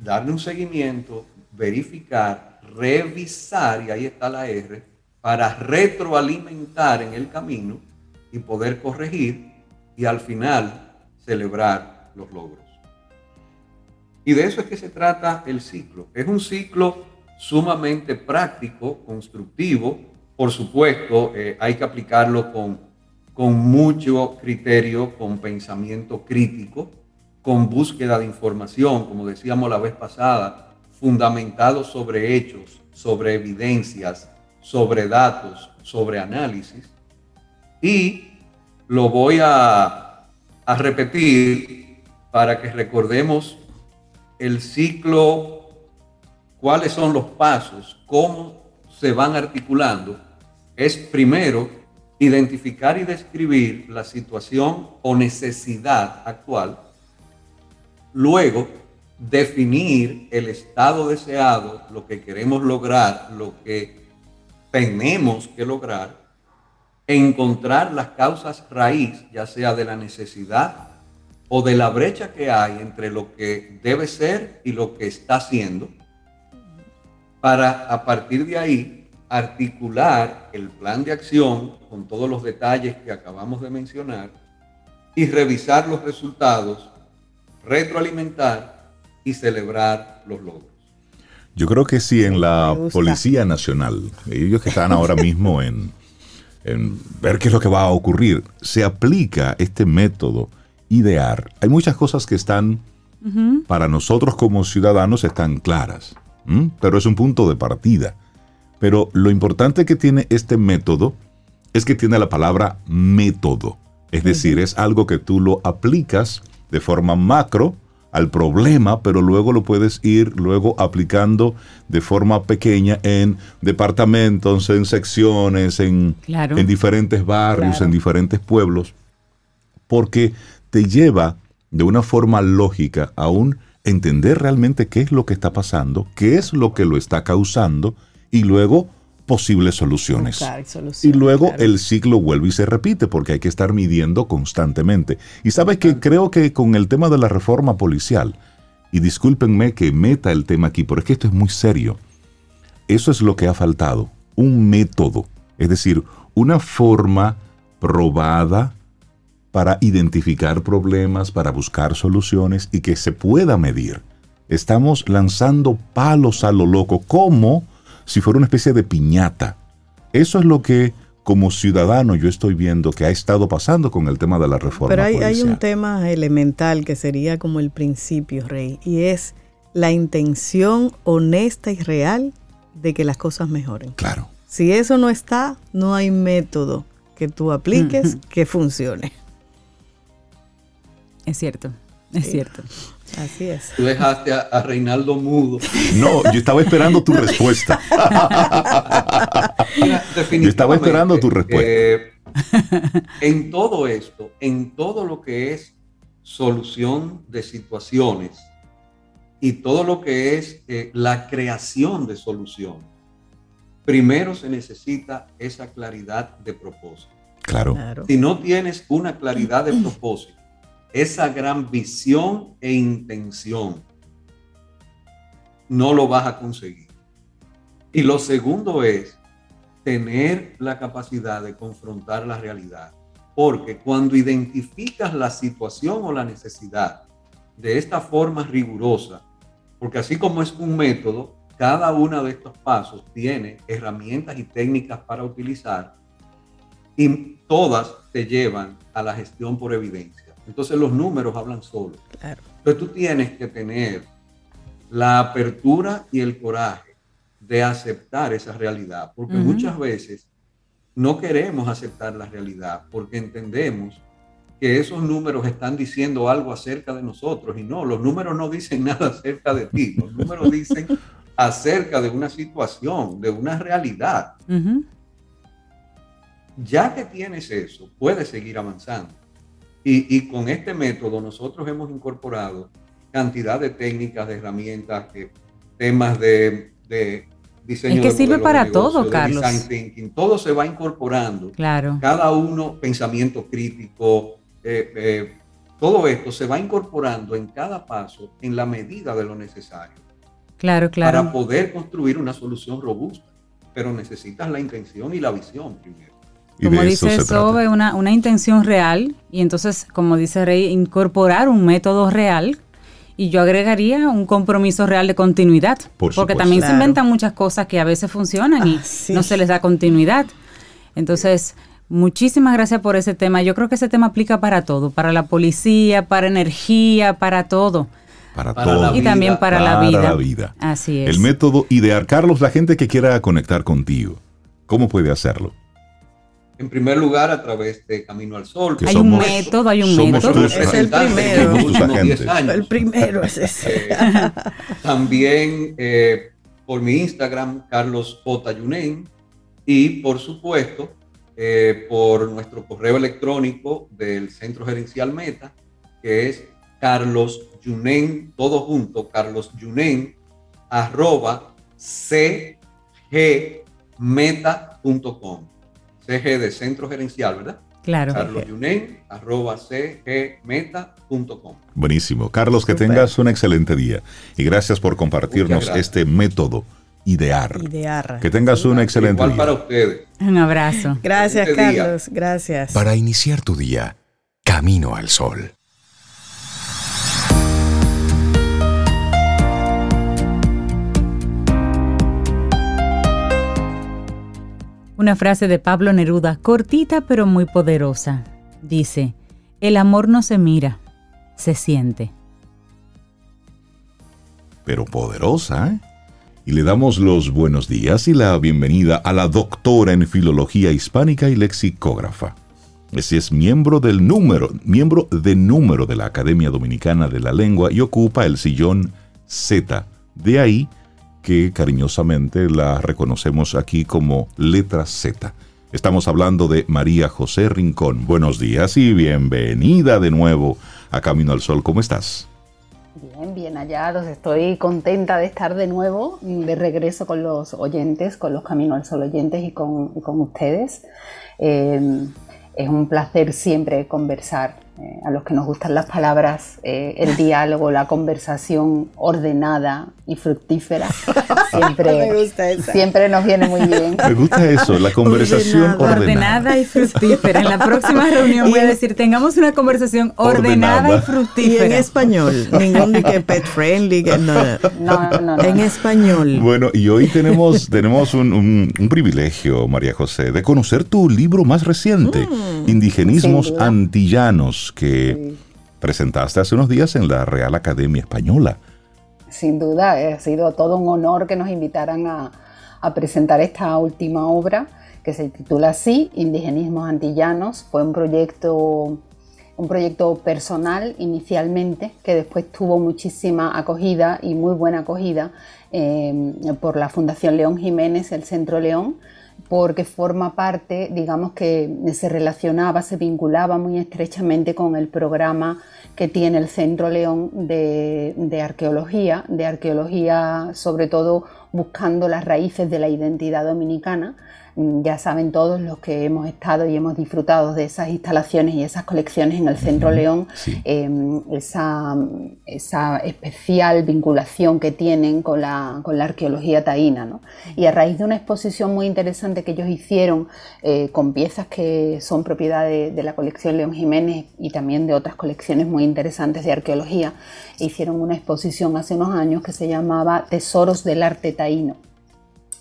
darle un seguimiento, verificar, revisar, y ahí está la R, para retroalimentar en el camino y poder corregir y al final celebrar los logros. Y de eso es que se trata el ciclo. Es un ciclo sumamente práctico, constructivo. Por supuesto, eh, hay que aplicarlo con, con mucho criterio, con pensamiento crítico, con búsqueda de información, como decíamos la vez pasada, fundamentado sobre hechos, sobre evidencias, sobre datos, sobre análisis. Y lo voy a, a repetir para que recordemos el ciclo, cuáles son los pasos, cómo se van articulando, es primero identificar y describir la situación o necesidad actual, luego definir el estado deseado, lo que queremos lograr, lo que tenemos que lograr, encontrar las causas raíz, ya sea de la necesidad o de la brecha que hay entre lo que debe ser y lo que está haciendo, para a partir de ahí articular el plan de acción con todos los detalles que acabamos de mencionar y revisar los resultados, retroalimentar y celebrar los logros. Yo creo que sí, en la Policía Nacional, ellos que están ahora mismo en, en ver qué es lo que va a ocurrir, se aplica este método idear. Hay muchas cosas que están, para nosotros como ciudadanos, están claras, pero es un punto de partida. Pero lo importante que tiene este método es que tiene la palabra método. Es decir, es algo que tú lo aplicas de forma macro al problema, pero luego lo puedes ir luego aplicando de forma pequeña en departamentos, en secciones, en, en diferentes barrios, en diferentes pueblos, porque te lleva de una forma lógica a un entender realmente qué es lo que está pasando, qué es lo que lo está causando y luego posibles soluciones. y luego el ciclo vuelve y se repite porque hay que estar midiendo constantemente. Y sabes que creo que con el tema de la reforma policial, y discúlpenme que meta el tema aquí, pero es que esto es muy serio. Eso es lo que ha faltado, un método, es decir, una forma probada para identificar problemas, para buscar soluciones y que se pueda medir. Estamos lanzando palos a lo loco, como si fuera una especie de piñata. Eso es lo que como ciudadano yo estoy viendo que ha estado pasando con el tema de la reforma. Pero hay, un tema elemental que sería como el principio, Rey, y es la intención honesta y real de que las cosas mejoren. Claro. Si eso no está, no hay método que tú apliques que funcione. Es cierto, es cierto. Así es. Tú dejaste a, Reinaldo mudo. No, yo estaba esperando tu respuesta. yo estaba esperando tu respuesta. Eh, en todo esto, en todo lo que es solución de situaciones y todo lo que es eh, la creación de soluciones, primero se necesita esa claridad de propósito. claro. Si no tienes una claridad de propósito, esa gran visión e intención, no lo vas a conseguir. Y lo segundo es tener la capacidad de confrontar la realidad. Porque cuando identificas la situación o la necesidad de esta forma rigurosa, porque así como es un método, cada uno de estos pasos tiene herramientas y técnicas para utilizar y todas te llevan a la gestión por evidencia. Entonces los números hablan solos. Entonces tú tienes que tener la apertura y el coraje de aceptar esa realidad, porque muchas veces no queremos aceptar la realidad porque entendemos que esos números están diciendo algo acerca de nosotros y no, los números no dicen nada acerca de ti, los números dicen acerca de una situación, de una realidad. Ya que tienes eso, puedes seguir avanzando. Y, con este método nosotros hemos incorporado cantidad de técnicas, de herramientas, de temas de, de diseño. Es que sirve para todo, Carlos. todo se va incorporando. Claro. Cada uno, pensamiento crítico, eh, eh, todo esto se va incorporando en cada paso en la medida de lo necesario. Claro, claro. Para poder construir una solución robusta. Pero necesitas la intención y la visión primero como dice Sobe, una, una intención real y entonces, como dice Rey, incorporar un método real y yo agregaría un compromiso real de continuidad, porque también se inventan muchas cosas que a veces funcionan y ah, no se les da continuidad. Entonces, muchísimas gracias por ese tema. Yo creo que ese tema aplica para todo, para la policía, para energía, para todo. Para, todo. Y también para, la, vida. la vida. Así es. El método idear. Carlos, la gente que quiera conectar contigo, ¿cómo puede hacerlo? En primer lugar, a través de Camino al Sol. Hay un método, hay un método. es el primero. El primero es ese. Eh, también eh, por mi Instagram, Carlos J. Yunen. Y por supuesto, eh, por nuestro correo electrónico del Centro Gerencial Meta, que es Carlos Yunen, todo junto, Carlos Yunen, arroba cgmeta.com. CG de Centro Gerencial, ¿verdad? Claro. Carlos Yunen, arroba cgmeta.com. Buenísimo. Carlos, que tengas un excelente día y gracias por compartirnos este método idear. Idear. Que tengas un excelente Igual para ustedes. Un abrazo. Gracias, Carlos. Gracias. Para iniciar tu día, camino al sol. Una frase de Pablo Neruda, cortita pero muy poderosa. Dice, el amor no se mira, se siente. Pero poderosa, ¿eh? Y le damos los buenos días y la bienvenida a la doctora en Filología Hispánica y Lexicógrafa. Ese es miembro del número, miembro de número de la Academia Dominicana de la Lengua y ocupa el sillón Z. De ahí que cariñosamente la reconocemos aquí como letra Z. Estamos hablando de María José Rincón. Buenos días y bienvenida de nuevo a Camino al Sol. ¿Cómo estás? Bien, bien hallados. Estoy contenta de estar de nuevo, de regreso con los oyentes, con los Camino al Sol oyentes y con, ustedes. Eh, es un placer siempre conversar eh, a los que nos gustan las palabras, eh, el diálogo, la conversación ordenada y fructífera, siempre, siempre nos viene muy bien. Me gusta eso, la conversación ordenada. y fructífera. En la próxima reunión voy a decir, tengamos una conversación ordenada, y fructífera. Y en español, ningún de que pet friendly, no, no, no, en español. Bueno, y hoy tenemos, tenemos un, privilegio, María José, de conocer tu libro más reciente, mm. Indigenismos Antillanos que presentaste hace unos días en la Real Academia Española. Sin duda, ha sido todo un honor que nos invitaran a, presentar esta última obra que se titula así, Indigenismos Antillanos. Fue un proyecto, un proyecto personal inicialmente, que después tuvo muchísima acogida y muy buena acogida eh, por la Fundación León Jiménez, el Centro León, porque forma parte, digamos que se relacionaba, se vinculaba muy estrechamente con el programa que tiene el Centro León de, arqueología, de arqueología sobre todo buscando las raíces de la identidad dominicana ya saben todos los que hemos estado y hemos disfrutado de esas instalaciones y esas colecciones en el Centro León, em, esa, especial vinculación que tienen con la, arqueología taína. Y a raíz de una exposición muy interesante que ellos hicieron eh, con piezas que son propiedad de, de, la colección León Jiménez y también de otras colecciones muy interesantes de arqueología, hicieron una exposición hace unos años que se llamaba Tesoros del Arte Taíno.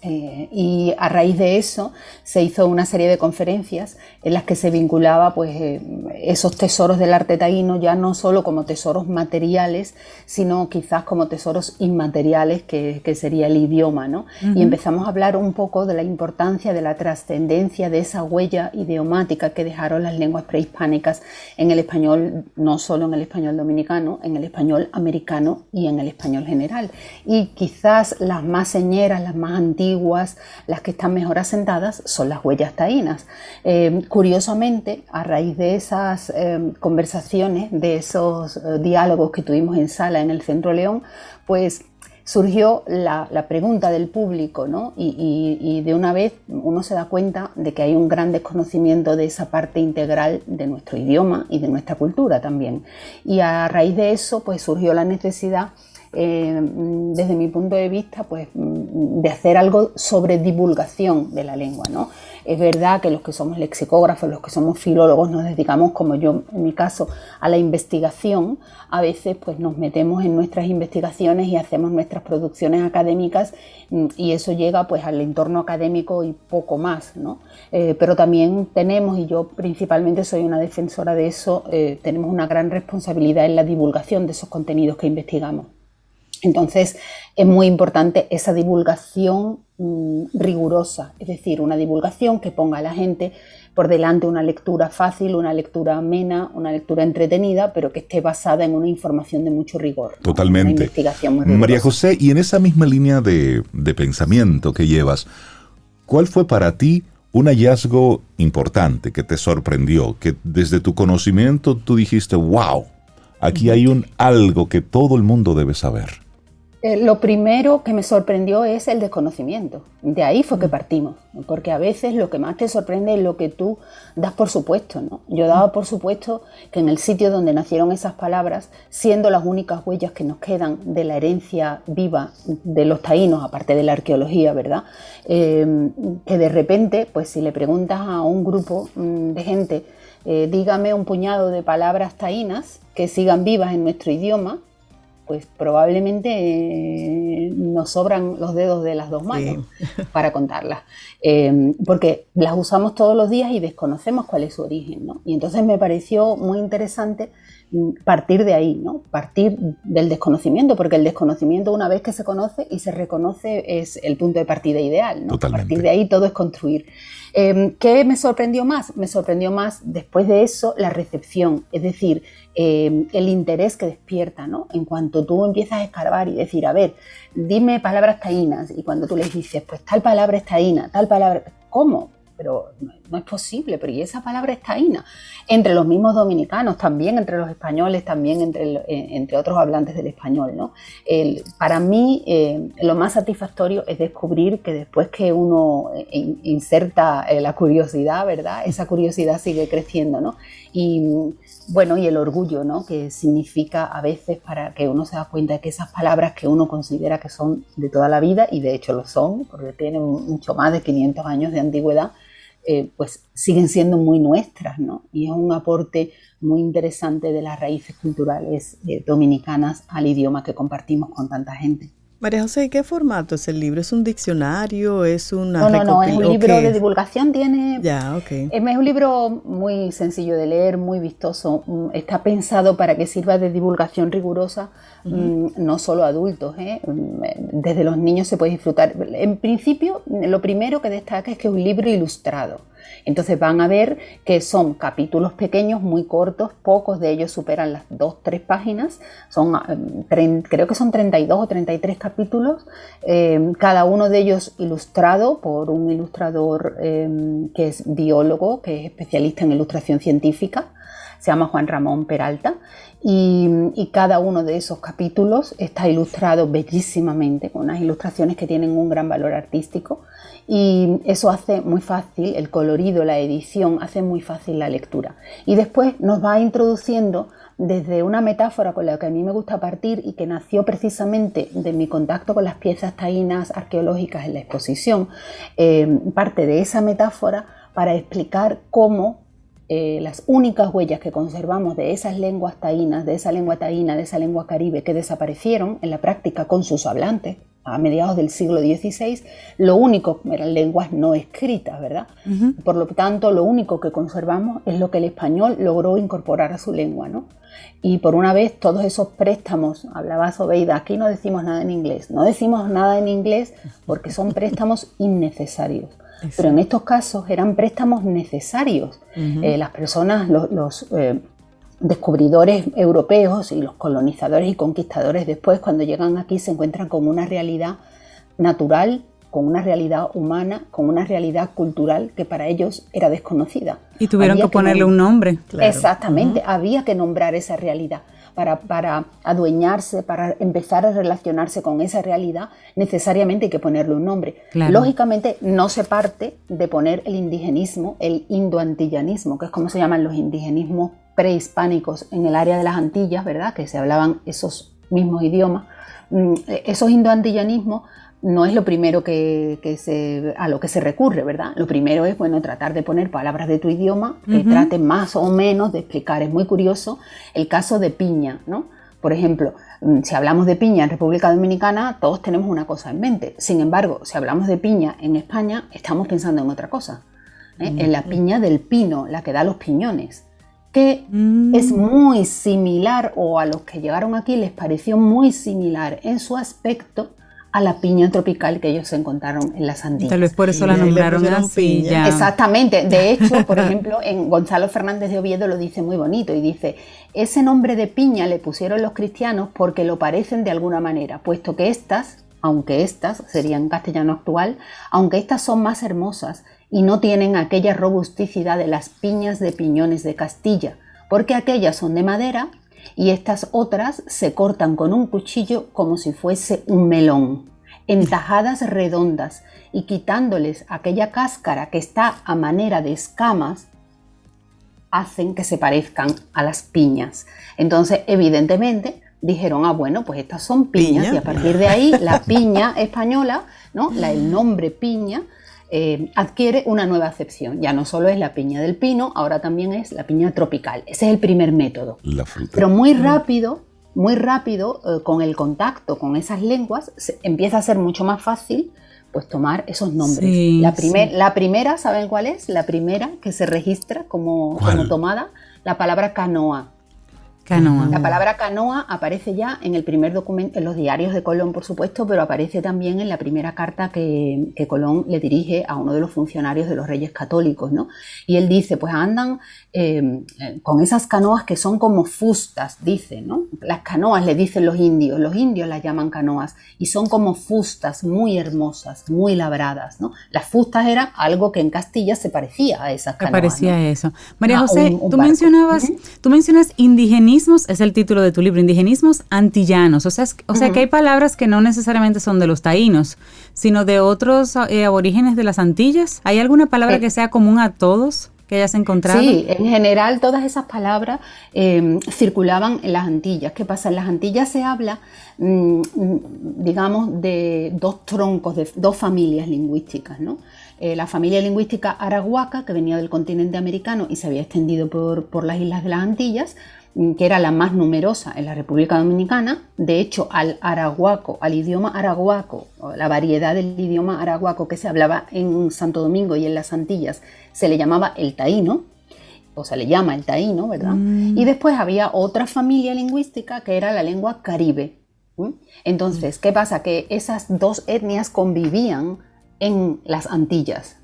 Eh, y a raíz de eso se hizo una serie de conferencias en las que se vinculaba pues, eh, esos tesoros del arte taíno ya no solo como tesoros materiales, sino quizás como tesoros inmateriales, que, sería el idioma. ¿no? Y empezamos a hablar un poco de la importancia, de la trascendencia de esa huella idiomática que dejaron las lenguas prehispánicas en el español, no solo en el español dominicano, en el español americano y en el español general. Y quizás las más señeras, las más antiguas, las que están mejor asentadas, son las huellas taínas. Eh, curiosamente, a raíz de esas eh, conversaciones, de esos eh, diálogos que tuvimos en sala en el Centro León, pues surgió la, pregunta del público, ¿no? Y, y, de una vez uno se da cuenta de que hay un gran desconocimiento de esa parte integral de nuestro idioma y de nuestra cultura también. Y a raíz de eso, pues surgió la necesidad eh, desde mi punto de vista, pues de hacer algo sobre divulgación de la lengua, ¿no? Es verdad que los que somos lexicógrafos, los que somos filólogos, nos dedicamos, como yo en mi caso, a la investigación. A veces pues nos metemos en nuestras investigaciones y hacemos nuestras producciones académicas mm, y eso llega pues al entorno académico y poco más, ¿no? Eh, pero también tenemos, y yo principalmente soy una defensora de eso, eh, tenemos una gran responsabilidad en la divulgación de esos contenidos que investigamos. Entonces es muy importante esa divulgación mm, rigurosa, es decir, una divulgación que ponga a la gente por delante una lectura fácil, una lectura amena, una lectura entretenida, pero que esté basada en una información de mucho rigor. Totalmente. Una investigación María José, y en esa misma línea de, de pensamiento que llevas, ¿cuál fue para ti un hallazgo importante que te sorprendió, que desde tu conocimiento tú dijiste, wow, aquí hay un algo que todo el mundo debe saber? Eh, lo primero que me sorprendió es el desconocimiento. De ahí fue que partimos, porque a veces lo que más te sorprende es lo que tú das por supuesto. ¿no? Yo daba por supuesto que en el sitio donde nacieron esas palabras, siendo las únicas huellas que nos quedan de la herencia viva de los taínos, aparte de la arqueología, ¿verdad? Eh, que de repente, pues si le preguntas a un grupo mm, de gente, eh, dígame un puñado de palabras taínas que sigan vivas en nuestro idioma, pues probablemente eh, nos sobran los dedos de las dos manos para contarlas, eh, porque las usamos todos los días y desconocemos cuál es su origen, ¿no? Y entonces me pareció muy interesante partir de ahí, ¿no? Partir del desconocimiento, porque el desconocimiento una vez que se conoce y se reconoce es el punto de partida ideal, ¿no? A partir de ahí todo es construir. Em, ¿Qué me sorprendió más? Me sorprendió más después de eso la recepción, es decir, em, el interés que despierta, ¿no? En cuanto tú empiezas a escarbar y decir, a ver, dime palabras taínas, y cuando tú les dices, pues tal palabra es taína, tal palabra, ¿cómo? pero no, es posible, pero y esa palabra es taína. Entre los mismos dominicanos, también entre los españoles, también entre, eh, entre otros hablantes del español. ¿no? para mí, eh, lo más satisfactorio es descubrir que después que uno eh, inserta la curiosidad, ¿verdad? Esa curiosidad sigue creciendo, ¿no? Y bueno, y el orgullo, ¿no? Que significa a veces para que uno se da cuenta de que esas palabras que uno considera que son de toda la vida, y de hecho lo son, porque tienen mucho más de 500 años de antigüedad, eh, pues siguen siendo muy nuestras, ¿no? Y es un aporte muy interesante de las raíces culturales eh, dominicanas al idioma que compartimos con tanta gente. María José, ¿qué formato es el libro? ¿Es un diccionario? ¿Es una No, no, no, es un libro de divulgación, tiene... Ya, ok. Es un libro muy sencillo de leer, muy vistoso. Mm, está pensado para que sirva de divulgación rigurosa, mm, no solo a adultos, ¿eh? Mm, desde los niños se puede disfrutar. En principio, lo primero que destaca es que es un libro ilustrado. Entonces van a ver que son capítulos pequeños, muy cortos, pocos de ellos superan las dos, tres páginas, son, eh, creo que son 32 o 33 capítulos, eh, cada uno de ellos ilustrado por un ilustrador eh, que es biólogo, que es especialista en ilustración científica, se llama Juan Ramón Peralta, y, cada uno de esos capítulos está ilustrado bellísimamente, con unas ilustraciones que tienen un gran valor artístico y eso hace muy fácil, el colorido, la edición, hace muy fácil la lectura. Y después nos va introduciendo desde una metáfora con la que a mí me gusta partir y que nació precisamente de mi contacto con las piezas taínas arqueológicas en la exposición, eh, parte de esa metáfora para explicar cómo eh, las únicas huellas que conservamos de esas lenguas taínas, de esa lengua taína, de esa lengua caribe que desaparecieron en la práctica con sus hablantes a mediados del siglo XVI, lo único eran lenguas no escritas, ¿verdad? Por lo tanto, lo único que conservamos es lo que el español logró incorporar a su lengua, ¿no? Y por una vez todos esos préstamos, hablaba Sobeida, aquí no decimos nada en inglés, no decimos nada en inglés porque son préstamos innecesarios. Pero en estos casos eran préstamos necesarios. Eh, las personas, los, eh, descubridores europeos y los colonizadores y conquistadores después, cuando llegan aquí, se encuentran con una realidad natural, con una realidad humana, con una realidad cultural que para ellos era desconocida. Y tuvieron que, ponerle un nombre. Exactamente, había que nombrar esa realidad para, adueñarse, para empezar a relacionarse con esa realidad, necesariamente hay que ponerle un nombre. Lógicamente no se parte de poner el indigenismo, el indoantillanismo, que es como se llaman los indigenismos prehispánicos en el área de las Antillas, ¿verdad? Que se hablaban esos mismos idiomas. Mm, esos indoantillanismos no es lo primero que, se, a lo que se recurre, ¿verdad? Lo primero es, bueno, tratar de poner palabras de tu idioma que traten más o menos de explicar. Es muy curioso el caso de piña, ¿no? Por ejemplo, mm, si hablamos de piña en República Dominicana, todos tenemos una cosa en mente. Sin embargo, si hablamos de piña en España, estamos pensando en otra cosa. ¿eh? En la piña del pino, la que da los piñones que mm. es muy similar o a los que llegaron aquí les pareció muy similar en su aspecto a la piña tropical que ellos encontraron en las Antillas. Tal vez por eso la nombraron así. Exactamente. De hecho, por ejemplo, en Gonzalo Fernández de Oviedo lo dice muy bonito y dice, ese nombre de piña le pusieron los cristianos porque lo parecen de alguna manera, puesto que estas, aunque estas serían castellano actual, aunque estas son más hermosas y no tienen aquella robusticidad de las piñas de piñones de Castilla, porque aquellas son de madera y estas otras se cortan con un cuchillo como si fuese un melón, en tajadas redondas y quitándoles aquella cáscara que está a manera de escamas, hacen que se parezcan a las piñas. Entonces, evidentemente, dijeron, ah, bueno, pues estas son piñas, y a partir de ahí la piña española, ¿no? La, el nombre piña eh, adquiere una nueva acepción. Ya no solo es la piña del pino, ahora también es la piña tropical. Ese es el primer método. La fruta. Pero muy rápido, muy rápido, eh, con el contacto con esas lenguas, empieza a ser mucho más fácil pues tomar esos nombres. la, la primera, ¿saben cuál es? La primera que se registra como, como tomada, la palabra canoa. Canoa. La palabra canoa aparece ya en el primer documento, en los diarios de Colón, por supuesto, pero aparece también en la primera carta que, Colón le dirige a uno de los funcionarios de los reyes católicos, ¿no? Y él dice, pues andan eh, con esas canoas que son como fustas, dice, ¿no? Las canoas le dicen los indios, los indios las llaman canoas, y son como fustas muy hermosas, muy labradas, ¿no? Las fustas eran algo que en Castilla se parecía a esas canoas. parecía eso. María José, tú mencionabas, tú mencionas indigenismo es el título de tu libro, indigenismos antillanos. O sea, o sea que hay palabras que no necesariamente son de los taínos, sino de otros eh, aborígenes de las Antillas. ¿Hay alguna palabra que sea común a todos? que hayas encontrado? Sí, en general todas esas palabras em, circulaban en las Antillas. ¿Qué pasa? En las Antillas se habla, mm, digamos, de dos troncos, de dos familias lingüísticas, ¿no? Eh, la familia lingüística arahuaca, que venía del continente americano y se había extendido por, por las islas de las Antillas, que era la más numerosa en la República Dominicana. De hecho, al arahuaco, al idioma arahuaco, la variedad del idioma arahuaco que se hablaba en Santo Domingo y en las Antillas, se le llamaba el taíno, o se le llama el taíno, ¿verdad? Mm. Y después había otra familia lingüística que era la lengua caribe. Entonces, ¿qué pasa? Que esas dos etnias convivían en las Antillas.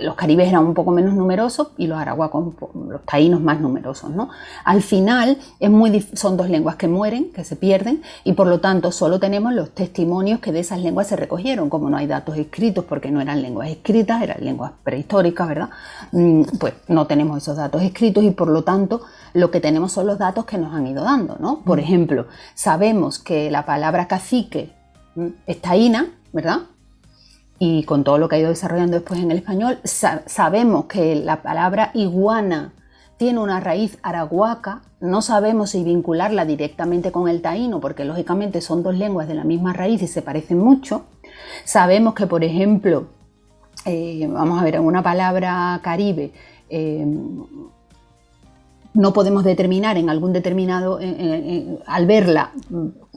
Los caribes eran un poco menos numerosos y los arahuacos, los taínos más numerosos. ¿no? Al final es muy son dos lenguas que mueren, que se pierden y por lo tanto solo tenemos los testimonios que de esas lenguas se recogieron. Como no hay datos escritos porque no eran lenguas escritas, eran lenguas prehistóricas, ¿verdad? Mm, pues no tenemos esos datos escritos y por lo tanto lo que tenemos son los datos que nos han ido dando. ¿no? Por ejemplo, sabemos que la palabra cacique es taína, ¿verdad? Y con todo lo que ha ido desarrollando después en el español, sabemos que la palabra iguana tiene una raíz arahuaca, no sabemos si vincularla directamente con el taíno, porque lógicamente son dos lenguas de la misma raíz y se parecen mucho. Sabemos que, por ejemplo, eh, vamos a ver, en una palabra caribe, eh, no podemos determinar en algún determinado, al verla,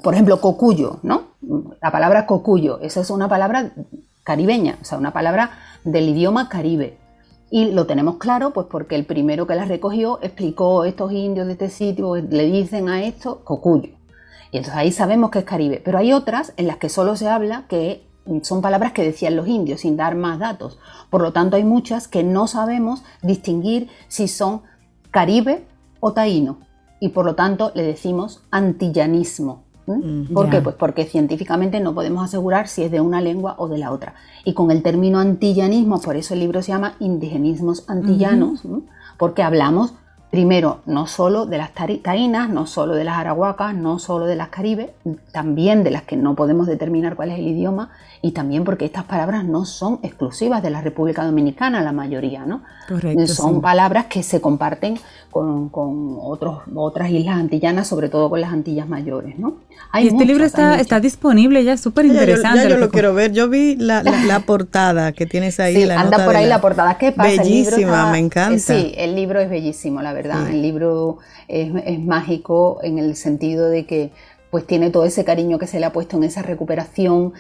por ejemplo, cocuyo, ¿no? La palabra cocuyo, esa es una palabra caribeña, o sea, una palabra del idioma caribe. Y lo tenemos claro, pues porque el primero que la recogió explicó estos indios de este sitio, le dicen a esto cocuyo. Y entonces ahí sabemos que es caribe. Pero hay otras en las que solo se habla que son palabras que decían los indios sin dar más datos. Por lo tanto, hay muchas que no sabemos distinguir si son caribe o taíno. Y por lo tanto le decimos antillanismo. Mm, ¿Por qué? Pues porque científicamente no podemos asegurar si es de una lengua o de la otra. Y con el término antillanismo, por eso el libro se llama Indigenismos Antillanos, porque hablamos primero no solo de las taínas, no solo de las arahuacas, no solo de las caribes, también de las que no podemos determinar cuál es el idioma y también porque estas palabras no son exclusivas de la República Dominicana, la mayoría, ¿no? Correcto, son palabras que se comparten con, otros, otras islas antillanas, sobre todo con las Antillas mayores, ¿no? y este libro está, está disponible ya, súper interesante. Ya, yo, lo, quiero ver. Yo vi la, portada que tienes ahí. Sí, anda por ahí la, portada. ¿Qué pasa? Bellísima, me encanta. Sí, el libro es bellísimo, la verdad. El libro es, es mágico en el sentido de que pues tiene todo ese cariño que se le ha puesto en esa recuperación.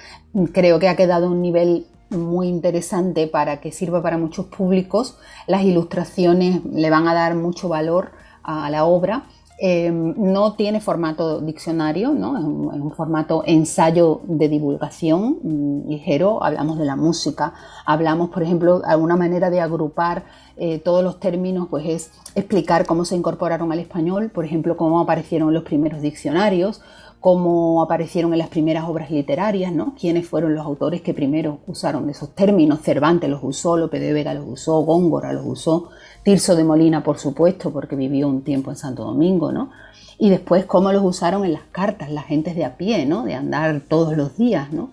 Creo que ha quedado a un nivel muy interesante para que sirva para muchos públicos. Las ilustraciones le van a dar mucho valor a la obra. Em, no tiene formato diccionario, ¿no? es, un, formato ensayo de divulgación mm, ligero. Hablamos de la música, hablamos, por ejemplo, alguna manera de agrupar eh, todos los términos, pues es explicar cómo se incorporaron al español, por ejemplo, cómo aparecieron los primeros diccionarios, cómo aparecieron en las primeras obras literarias, ¿no? quiénes fueron los autores que primero usaron esos términos. Cervantes los usó, Lope de Vega los usó, Góngora los usó, Tirso de Molina, por supuesto, porque vivió un tiempo en Santo Domingo, ¿no? Y después cómo los usaron en las cartas, las gentes de a pie, ¿no? De andar todos los días, ¿no?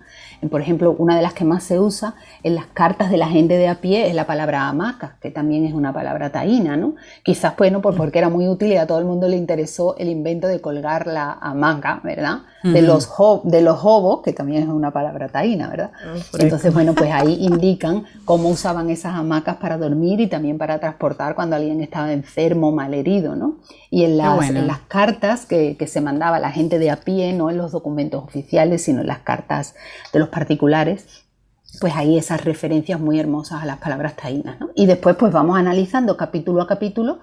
Por ejemplo, una de las que más se usa en las cartas de la gente de a pie es la palabra hamaca, que también es una palabra taína, ¿no? Quizás, bueno, pues porque era muy útil y a todo el mundo le interesó el invento de colgar la hamaca, ¿verdad? De los, de los hobos, que también es una palabra taína, ¿verdad? Ah, Entonces, bueno, pues ahí indican cómo usaban esas hamacas para dormir y también para transportar cuando alguien estaba enfermo, malherido, ¿no? Y en las, en las cartas que, que se mandaba la gente de a pie, no en los documentos oficiales, sino en las cartas de los particulares, pues hay esas referencias muy hermosas a las palabras taínas. Y después pues vamos analizando capítulo a capítulo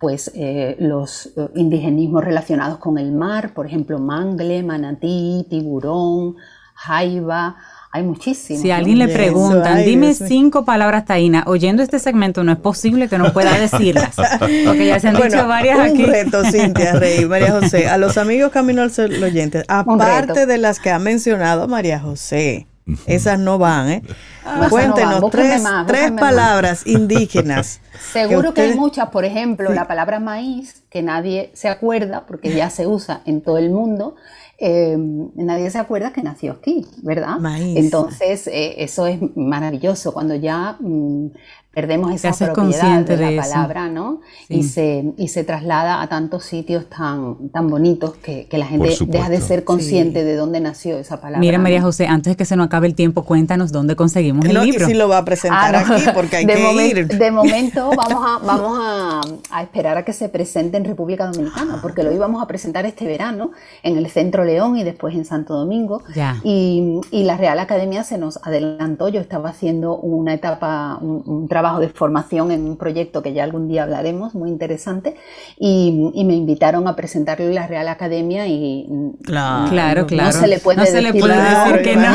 pues eh, los eh, indigenismos relacionados con el mar, por ejemplo, mangle, manatí, tiburón, jaiba, hay muchísimos. Si a alguien le preguntan, dime cinco palabras taínas, oyendo este segmento no es posible que no pueda decirlas, porque ya se han dicho varias un aquí. Un reto, Cintia Rey, María José, a los amigos Camino al Sol oyentes, aparte de las que ha mencionado María José, esas no van, ¿eh? Ah, Cuéntenos tres, tres palabras indígenas. Seguro que, hay muchas, por ejemplo, la palabra maíz, que nadie se acuerda porque ya se usa en todo el mundo, eh, nadie se acuerda que nació aquí, ¿verdad? Maíz. Entonces, eh, eso es maravilloso. Cuando ya mm, perdemos esa propiedad de la palabra, ¿no? Y, se, y se traslada a tantos sitios tan, tan bonitos que, la gente deja de ser consciente de dónde nació esa palabra. Mira, María José, antes de que se nos acabe el tiempo, cuéntanos dónde conseguimos el libro. Y si lo va a presentar ah, aquí, porque hay de que ir. De momento vamos, a, vamos a, a, esperar a que se presente en República Dominicana, porque lo íbamos a presentar este verano en el Centro León y después en Santo Domingo. Y, y, la Real Academia se nos adelantó, yo estaba haciendo una etapa, un, un trabajo trabajo de formación en un proyecto que ya algún día hablaremos, muy interesante, y, me invitaron a presentarlo en la Real Academia y claro, claro, no se le puede, decir, decir, que no.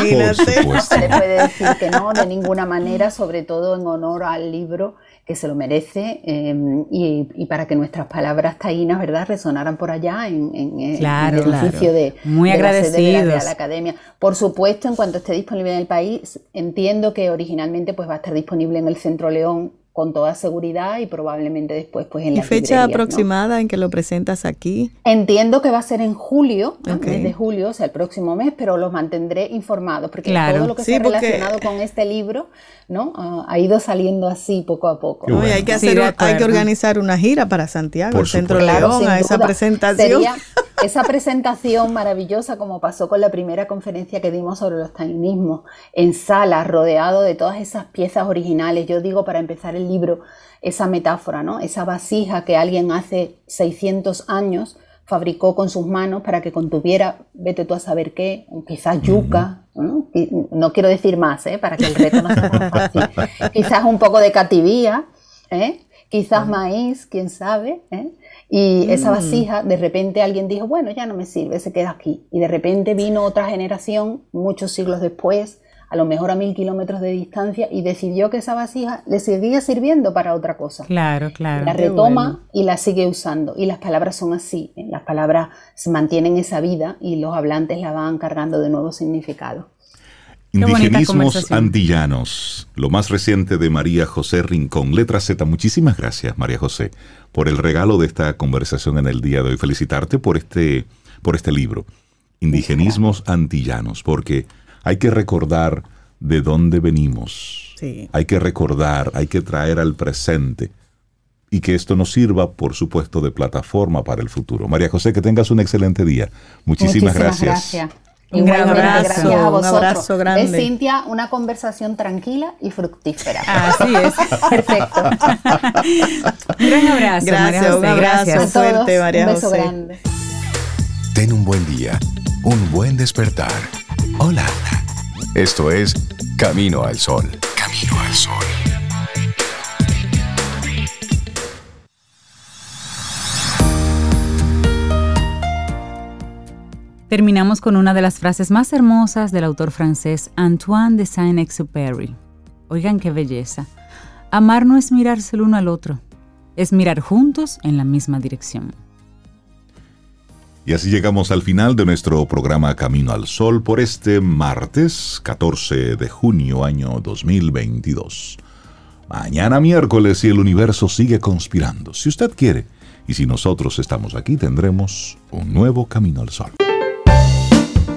No se le puede decir que no de ninguna manera, sobre todo en honor al libro que se lo merece em, y, para que nuestras palabras taínas, ¿verdad?, resonaran por allá en, el edificio de, Muy de la sede de la Academia. Por supuesto, en cuanto esté disponible en el país, entiendo que originalmente pues va a estar disponible en el Centro León con toda seguridad y probablemente después pues en la fecha aproximada en que lo presentas aquí? Entiendo que va a ser en julio, desde julio, o sea, el próximo mes, pero los mantendré informados porque todo lo que se ha relacionado con este libro ¿no? Ah, ha ido saliendo así poco a poco. hay, que hacer, hay que organizar una gira para Santiago, el Centro León, a esa presentación. esa presentación maravillosa como pasó con la primera conferencia que dimos sobre los tainismos en sala, rodeado de todas esas piezas originales. Yo digo para empezar el libro esa metáfora, ¿no? Esa vasija que alguien hace 600 años fabricó con sus manos para que contuviera, vete tú a saber qué, quizás yuca, ¿no? quiero decir más, ¿eh? para que el reto no sea tan fácil, quizás un poco de cativía, ¿eh? quizás maíz, quién sabe, ¿eh? Y esa mm. vasija, de repente alguien dijo, bueno, ya no me sirve, se queda aquí, y de repente vino otra generación, muchos siglos después, a lo mejor a mil kilómetros de distancia y decidió que esa vasija le seguía sirviendo para otra cosa. Claro, claro. La retoma y la sigue usando. Y las palabras son así. ¿eh? Las palabras mantienen esa vida y los hablantes la van cargando de nuevo significado. Indigenismos antillanos, lo más reciente de María José Rincón, letra Z. Muchísimas gracias, María José, por el regalo de esta conversación en el día de hoy. Felicitarte por este, por este libro, Indigenismos antillanos, porque hay que recordar de dónde venimos. Hay que recordar, hay que traer al presente y que esto nos sirva, por supuesto, de plataforma para el futuro. María José, que tengas un excelente día. Muchísimas, gracias. Un gran abrazo, Un abrazo grande. Cintia, una conversación tranquila y fructífera. Así es. Perfecto. un gran abrazo. Gracias, un abrazo fuerte, María Un beso grande. Ten un buen día, un buen despertar. Hola. Esto es Camino al Sol. Camino al Sol. Terminamos con una de las frases más hermosas del autor francés Antoine de Saint-Exupéry. Oigan qué belleza. Amar no es mirarse el uno al otro, es mirar juntos en la misma dirección. Y así llegamos al final de nuestro programa Camino al Sol por este martes 14 de junio año 2022. Mañana miércoles si el universo sigue conspirando, si usted quiere, y si nosotros estamos aquí tendremos un nuevo Camino al Sol.